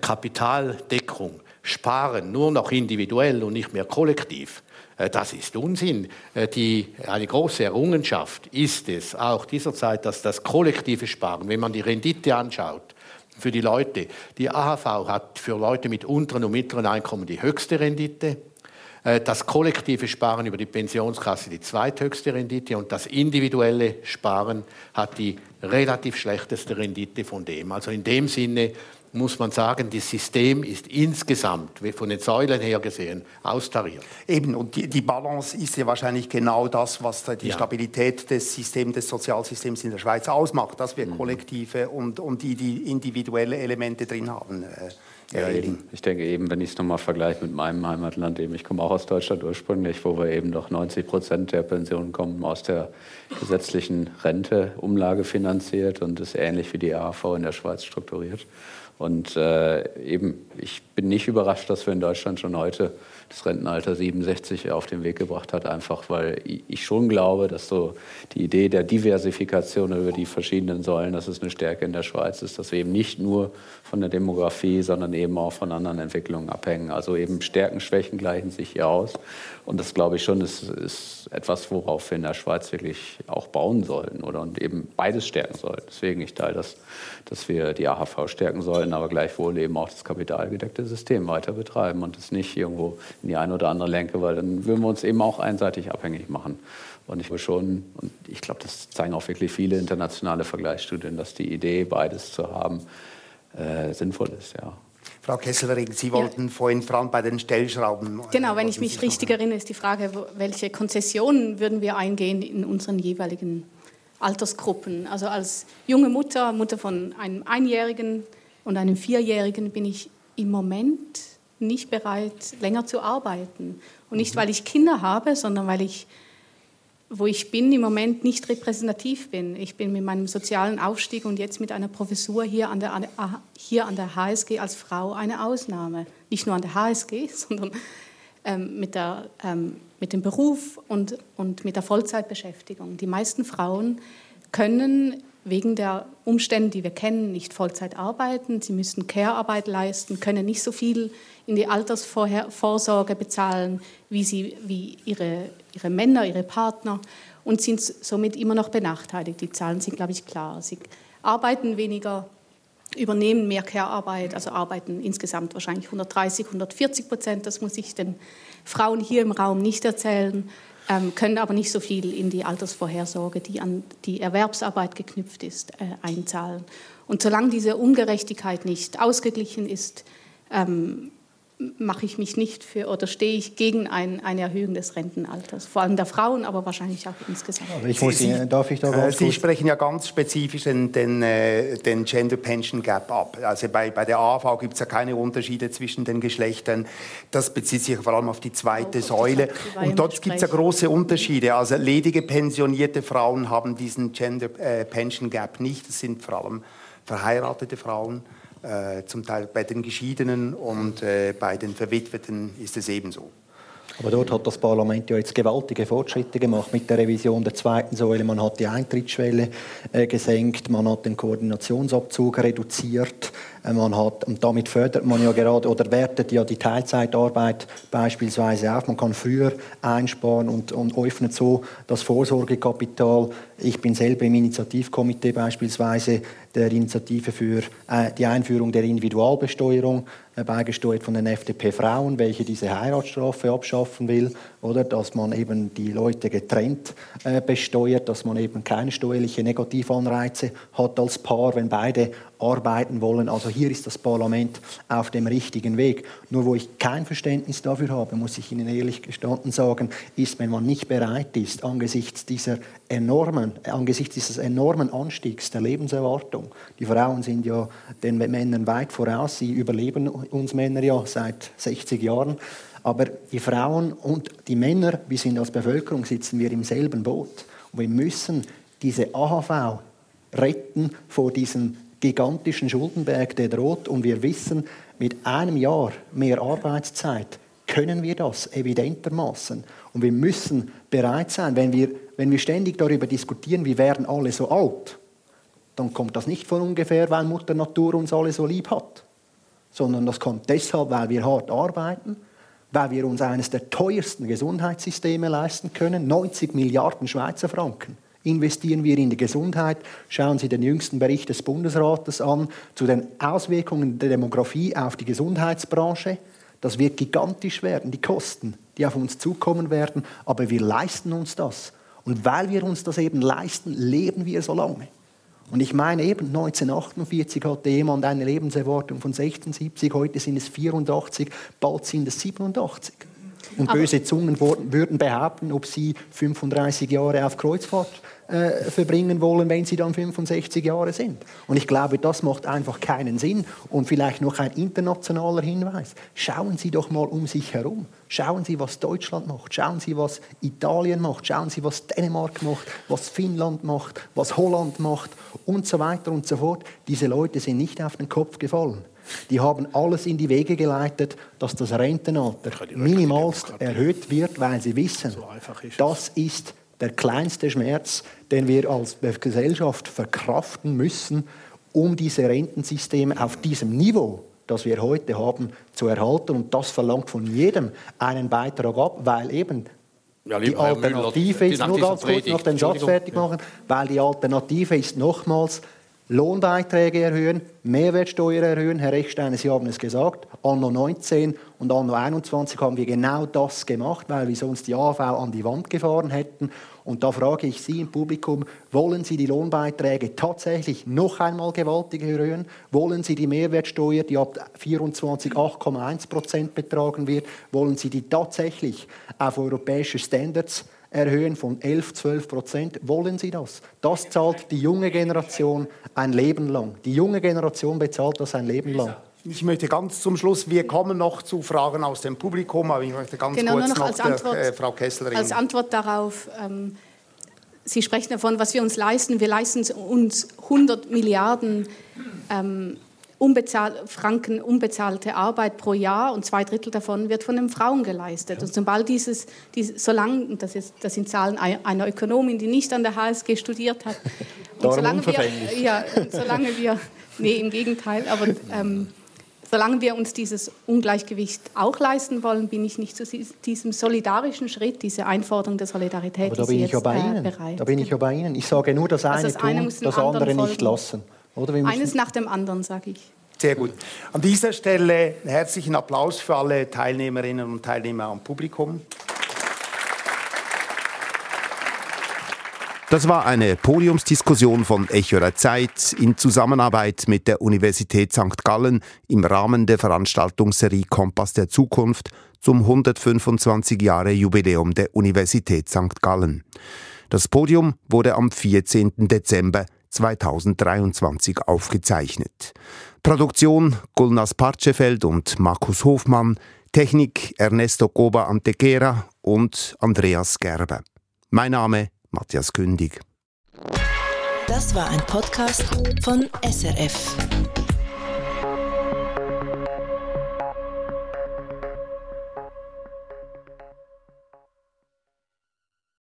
Kapitaldeckung, Sparen, nur noch individuell und nicht mehr kollektiv. Äh, das ist Unsinn. Äh, die, eine große Errungenschaft ist es auch dieser Zeit, dass das kollektive Sparen, wenn man die Rendite anschaut, für die Leute. Die AHV hat für Leute mit unteren und mittleren Einkommen die höchste Rendite. Äh, das kollektive Sparen über die Pensionskasse die zweithöchste Rendite und das individuelle Sparen hat die relativ schlechteste Rendite von dem. Also in dem Sinne muss man sagen, das System ist insgesamt, von den Säulen her gesehen, austariert. Eben, und die, die Balance ist ja wahrscheinlich genau das, was die ja. Stabilität des Systems, des Sozialsystems in der Schweiz ausmacht, dass wir mhm. kollektive und, und die, die individuelle Elemente drin haben. Äh, ja, eben. Ich denke eben, wenn ich es nochmal vergleiche mit meinem Heimatland, eben, ich komme auch aus Deutschland ursprünglich, wo wir eben doch 90 Prozent der Pensionen kommen aus der gesetzlichen Rente, Umlage finanziert und ist ähnlich wie die AHV in der Schweiz strukturiert. Und äh, eben, ich bin nicht überrascht, dass wir in Deutschland schon heute das Rentenalter 67 auf den Weg gebracht hat, einfach weil ich schon glaube, dass so die Idee der Diversifikation über die verschiedenen Säulen, dass es eine Stärke in der Schweiz ist, dass wir eben nicht nur von der Demografie, sondern eben auch von anderen Entwicklungen abhängen. Also eben Stärken, Schwächen gleichen sich hier aus. Und das glaube ich schon, ist, ist etwas, worauf wir in der Schweiz wirklich auch bauen sollten oder und eben beides stärken sollten. Deswegen ich teile das, dass wir die AHV stärken sollten, aber gleichwohl eben auch das kapitalgedeckte System weiter betreiben und es nicht irgendwo in die eine oder andere Lenke, weil dann würden wir uns eben auch einseitig abhängig machen. Und ich will schon, und ich glaube, das zeigen auch wirklich viele internationale Vergleichsstudien, dass die Idee, beides zu haben, äh, sinnvoll ist, ja. Frau Kesselring, Sie wollten ja. vorhin vor allem bei den Stellschrauben. Äh, genau, wenn ich mich Sie richtig erinnere, ist die Frage, welche Konzessionen würden wir eingehen in unseren jeweiligen Altersgruppen. Also als junge Mutter, Mutter von einem Einjährigen und einem Vierjährigen, bin ich im Moment nicht bereit, länger zu arbeiten. Und nicht, mhm. weil ich Kinder habe, sondern weil ich, wo ich bin, im Moment nicht repräsentativ bin. Ich bin mit meinem sozialen Aufstieg und jetzt mit einer Professur hier an der, hier an der HSG als Frau eine Ausnahme. Nicht nur an der HSG, sondern ähm, mit, der, ähm, mit dem Beruf und, und mit der Vollzeitbeschäftigung. Die meisten Frauen können wegen der Umstände, die wir kennen, nicht Vollzeit arbeiten. Sie müssen Care-Arbeit leisten, können nicht so viel in die Altersvorsorge bezahlen wie, sie, wie ihre, ihre Männer, ihre Partner und sind somit immer noch benachteiligt. Die Zahlen sind, glaube ich, klar. Sie arbeiten weniger, übernehmen mehr Care-Arbeit, also arbeiten insgesamt wahrscheinlich 130, 140 Prozent. Das muss ich den Frauen hier im Raum nicht erzählen ähm, können aber nicht so viel in die Altersvorhersorge, die an die Erwerbsarbeit geknüpft ist, äh, einzahlen. Und solange diese Ungerechtigkeit nicht ausgeglichen ist, ähm, mache ich mich nicht für oder stehe ich gegen ein, eine Erhöhung des Rentenalters, vor allem der Frauen, aber wahrscheinlich auch insgesamt. ich muss Sie, Ihnen, darf ich da ganz Sie sprechen ja ganz spezifisch den, den, äh, den, Gender Pension Gap ab. Also bei, bei der AV gibt es ja keine Unterschiede zwischen den Geschlechtern. Das bezieht sich vor allem auf die zweite oh, Säule. Und dort gibt es ja große Unterschiede. Also ledige pensionierte Frauen haben diesen Gender äh, Pension Gap nicht. Das sind vor allem verheiratete Frauen. Äh, zum Teil bei den Geschiedenen und äh, bei den Verwitweten ist es ebenso. Aber dort hat das Parlament ja jetzt gewaltige Fortschritte gemacht mit der Revision der zweiten Säule. Man hat die Eintrittsschwelle äh, gesenkt, man hat den Koordinationsabzug reduziert, äh, man hat, und damit fördert man ja gerade oder wertet ja die Teilzeitarbeit beispielsweise auf. Man kann früher einsparen und, und öffnet so das Vorsorgekapital. Ich bin selber im Initiativkomitee beispielsweise der Initiative für äh, die Einführung der Individualbesteuerung äh, beigesteuert von den FDP-Frauen, welche diese Heiratsstrafe abschaffen will, oder dass man eben die Leute getrennt äh, besteuert, dass man eben keine steuerliche Negativanreize hat als Paar, wenn beide arbeiten wollen. Also hier ist das Parlament auf dem richtigen Weg. Nur wo ich kein Verständnis dafür habe, muss ich Ihnen ehrlich gestanden sagen, ist, wenn man nicht bereit ist, angesichts dieser enormen, angesichts dieses enormen Anstiegs der Lebenserwartung, die Frauen sind ja den Männern weit voraus, sie überleben uns Männer ja seit 60 Jahren, aber die Frauen und die Männer, wir sind als Bevölkerung, sitzen wir im selben Boot. Und wir müssen diese AHV retten vor diesem gigantischen Schuldenberg, der droht. Und wir wissen, mit einem Jahr mehr Arbeitszeit können wir das evidentermaßen. Und wir müssen bereit sein, wenn wir, wenn wir ständig darüber diskutieren, wie werden alle so alt, dann kommt das nicht von ungefähr, weil Mutter Natur uns alle so lieb hat, sondern das kommt deshalb, weil wir hart arbeiten, weil wir uns eines der teuersten Gesundheitssysteme leisten können, 90 Milliarden Schweizer Franken investieren wir in die Gesundheit. Schauen Sie den jüngsten Bericht des Bundesrates an zu den Auswirkungen der Demografie auf die Gesundheitsbranche. Das wird gigantisch werden, die Kosten, die auf uns zukommen werden, aber wir leisten uns das. Und weil wir uns das eben leisten, leben wir so lange. Und ich meine eben, 1948 hatte jemand eine Lebenserwartung von 76, heute sind es 84, bald sind es 87. Und Aber böse Zungen würden behaupten, ob sie 35 Jahre auf Kreuzfahrt äh, verbringen wollen, wenn sie dann 65 Jahre sind. Und ich glaube, das macht einfach keinen Sinn. Und vielleicht noch ein internationaler Hinweis. Schauen Sie doch mal um sich herum. Schauen Sie, was Deutschland macht. Schauen Sie, was Italien macht. Schauen Sie, was Dänemark macht, was Finnland macht, was Holland macht und so weiter und so fort. Diese Leute sind nicht auf den Kopf gefallen. Die haben alles in die Wege geleitet, dass das Rentenalter minimalst erhöht wird, weil sie wissen, das ist der kleinste Schmerz, den wir als Gesellschaft verkraften müssen, um diese Rentensysteme auf diesem Niveau, das wir heute haben, zu erhalten. Und das verlangt von jedem einen Beitrag ab, weil eben ja, die Alternative ist, nur ganz kurz noch den Satz fertig machen, weil die Alternative ist nochmals, Lohnbeiträge erhöhen, Mehrwertsteuer erhöhen. Herr Rechsteiner, Sie haben es gesagt, anno 19 und anno 21 haben wir genau das gemacht, weil wir sonst die AV an die Wand gefahren hätten. Und da frage ich Sie im Publikum, wollen Sie die Lohnbeiträge tatsächlich noch einmal gewaltig erhöhen? Wollen Sie die Mehrwertsteuer, die ab 24 8,1 Prozent betragen wird, wollen Sie die tatsächlich auf europäische Standards erhöhen von 11, 12 Prozent. Wollen Sie das? Das zahlt die junge Generation ein Leben lang. Die junge Generation bezahlt das ein Leben lang. Ich möchte ganz zum Schluss, wir kommen noch zu Fragen aus dem Publikum, aber ich möchte ganz genau, kurz noch, noch als Antwort, der, äh, Frau Kessler. Als Antwort darauf, ähm, Sie sprechen davon, was wir uns leisten. Wir leisten uns 100 Milliarden ähm, unbezahl Franken unbezahlte Arbeit pro Jahr und zwei Drittel davon wird von den Frauen geleistet. Ja. Und sobald dieses, dieses solange, das, ist, das sind Zahlen einer Ökonomin, die nicht an der HSG studiert hat, und solange wir, ja, solange wir, nee, im Gegenteil, aber ähm, solange wir uns dieses Ungleichgewicht auch leisten wollen, bin ich nicht zu diesem solidarischen Schritt, diese Einforderung der Solidarität, Aber da bin ich ja bei äh, Ihnen. bereit. Da bin ich ja bei Ihnen. Ich sage nur, das eine, also das eine tun, das andere nicht lassen. Oder Eines nach dem anderen, sage ich. Sehr gut. An dieser Stelle herzlichen Applaus für alle Teilnehmerinnen und Teilnehmer am Publikum. Das war eine Podiumsdiskussion von Echo der Zeit in Zusammenarbeit mit der Universität St. Gallen im Rahmen der Veranstaltungsserie Kompass der Zukunft zum 125 Jahre Jubiläum der Universität St. Gallen. Das Podium wurde am 14. Dezember 2023 aufgezeichnet. Produktion Gulnas Parchefeld und Markus Hofmann, Technik Ernesto Goba Antequera und Andreas Gerber. Mein Name Matthias Kündig. Das war ein Podcast von SRF.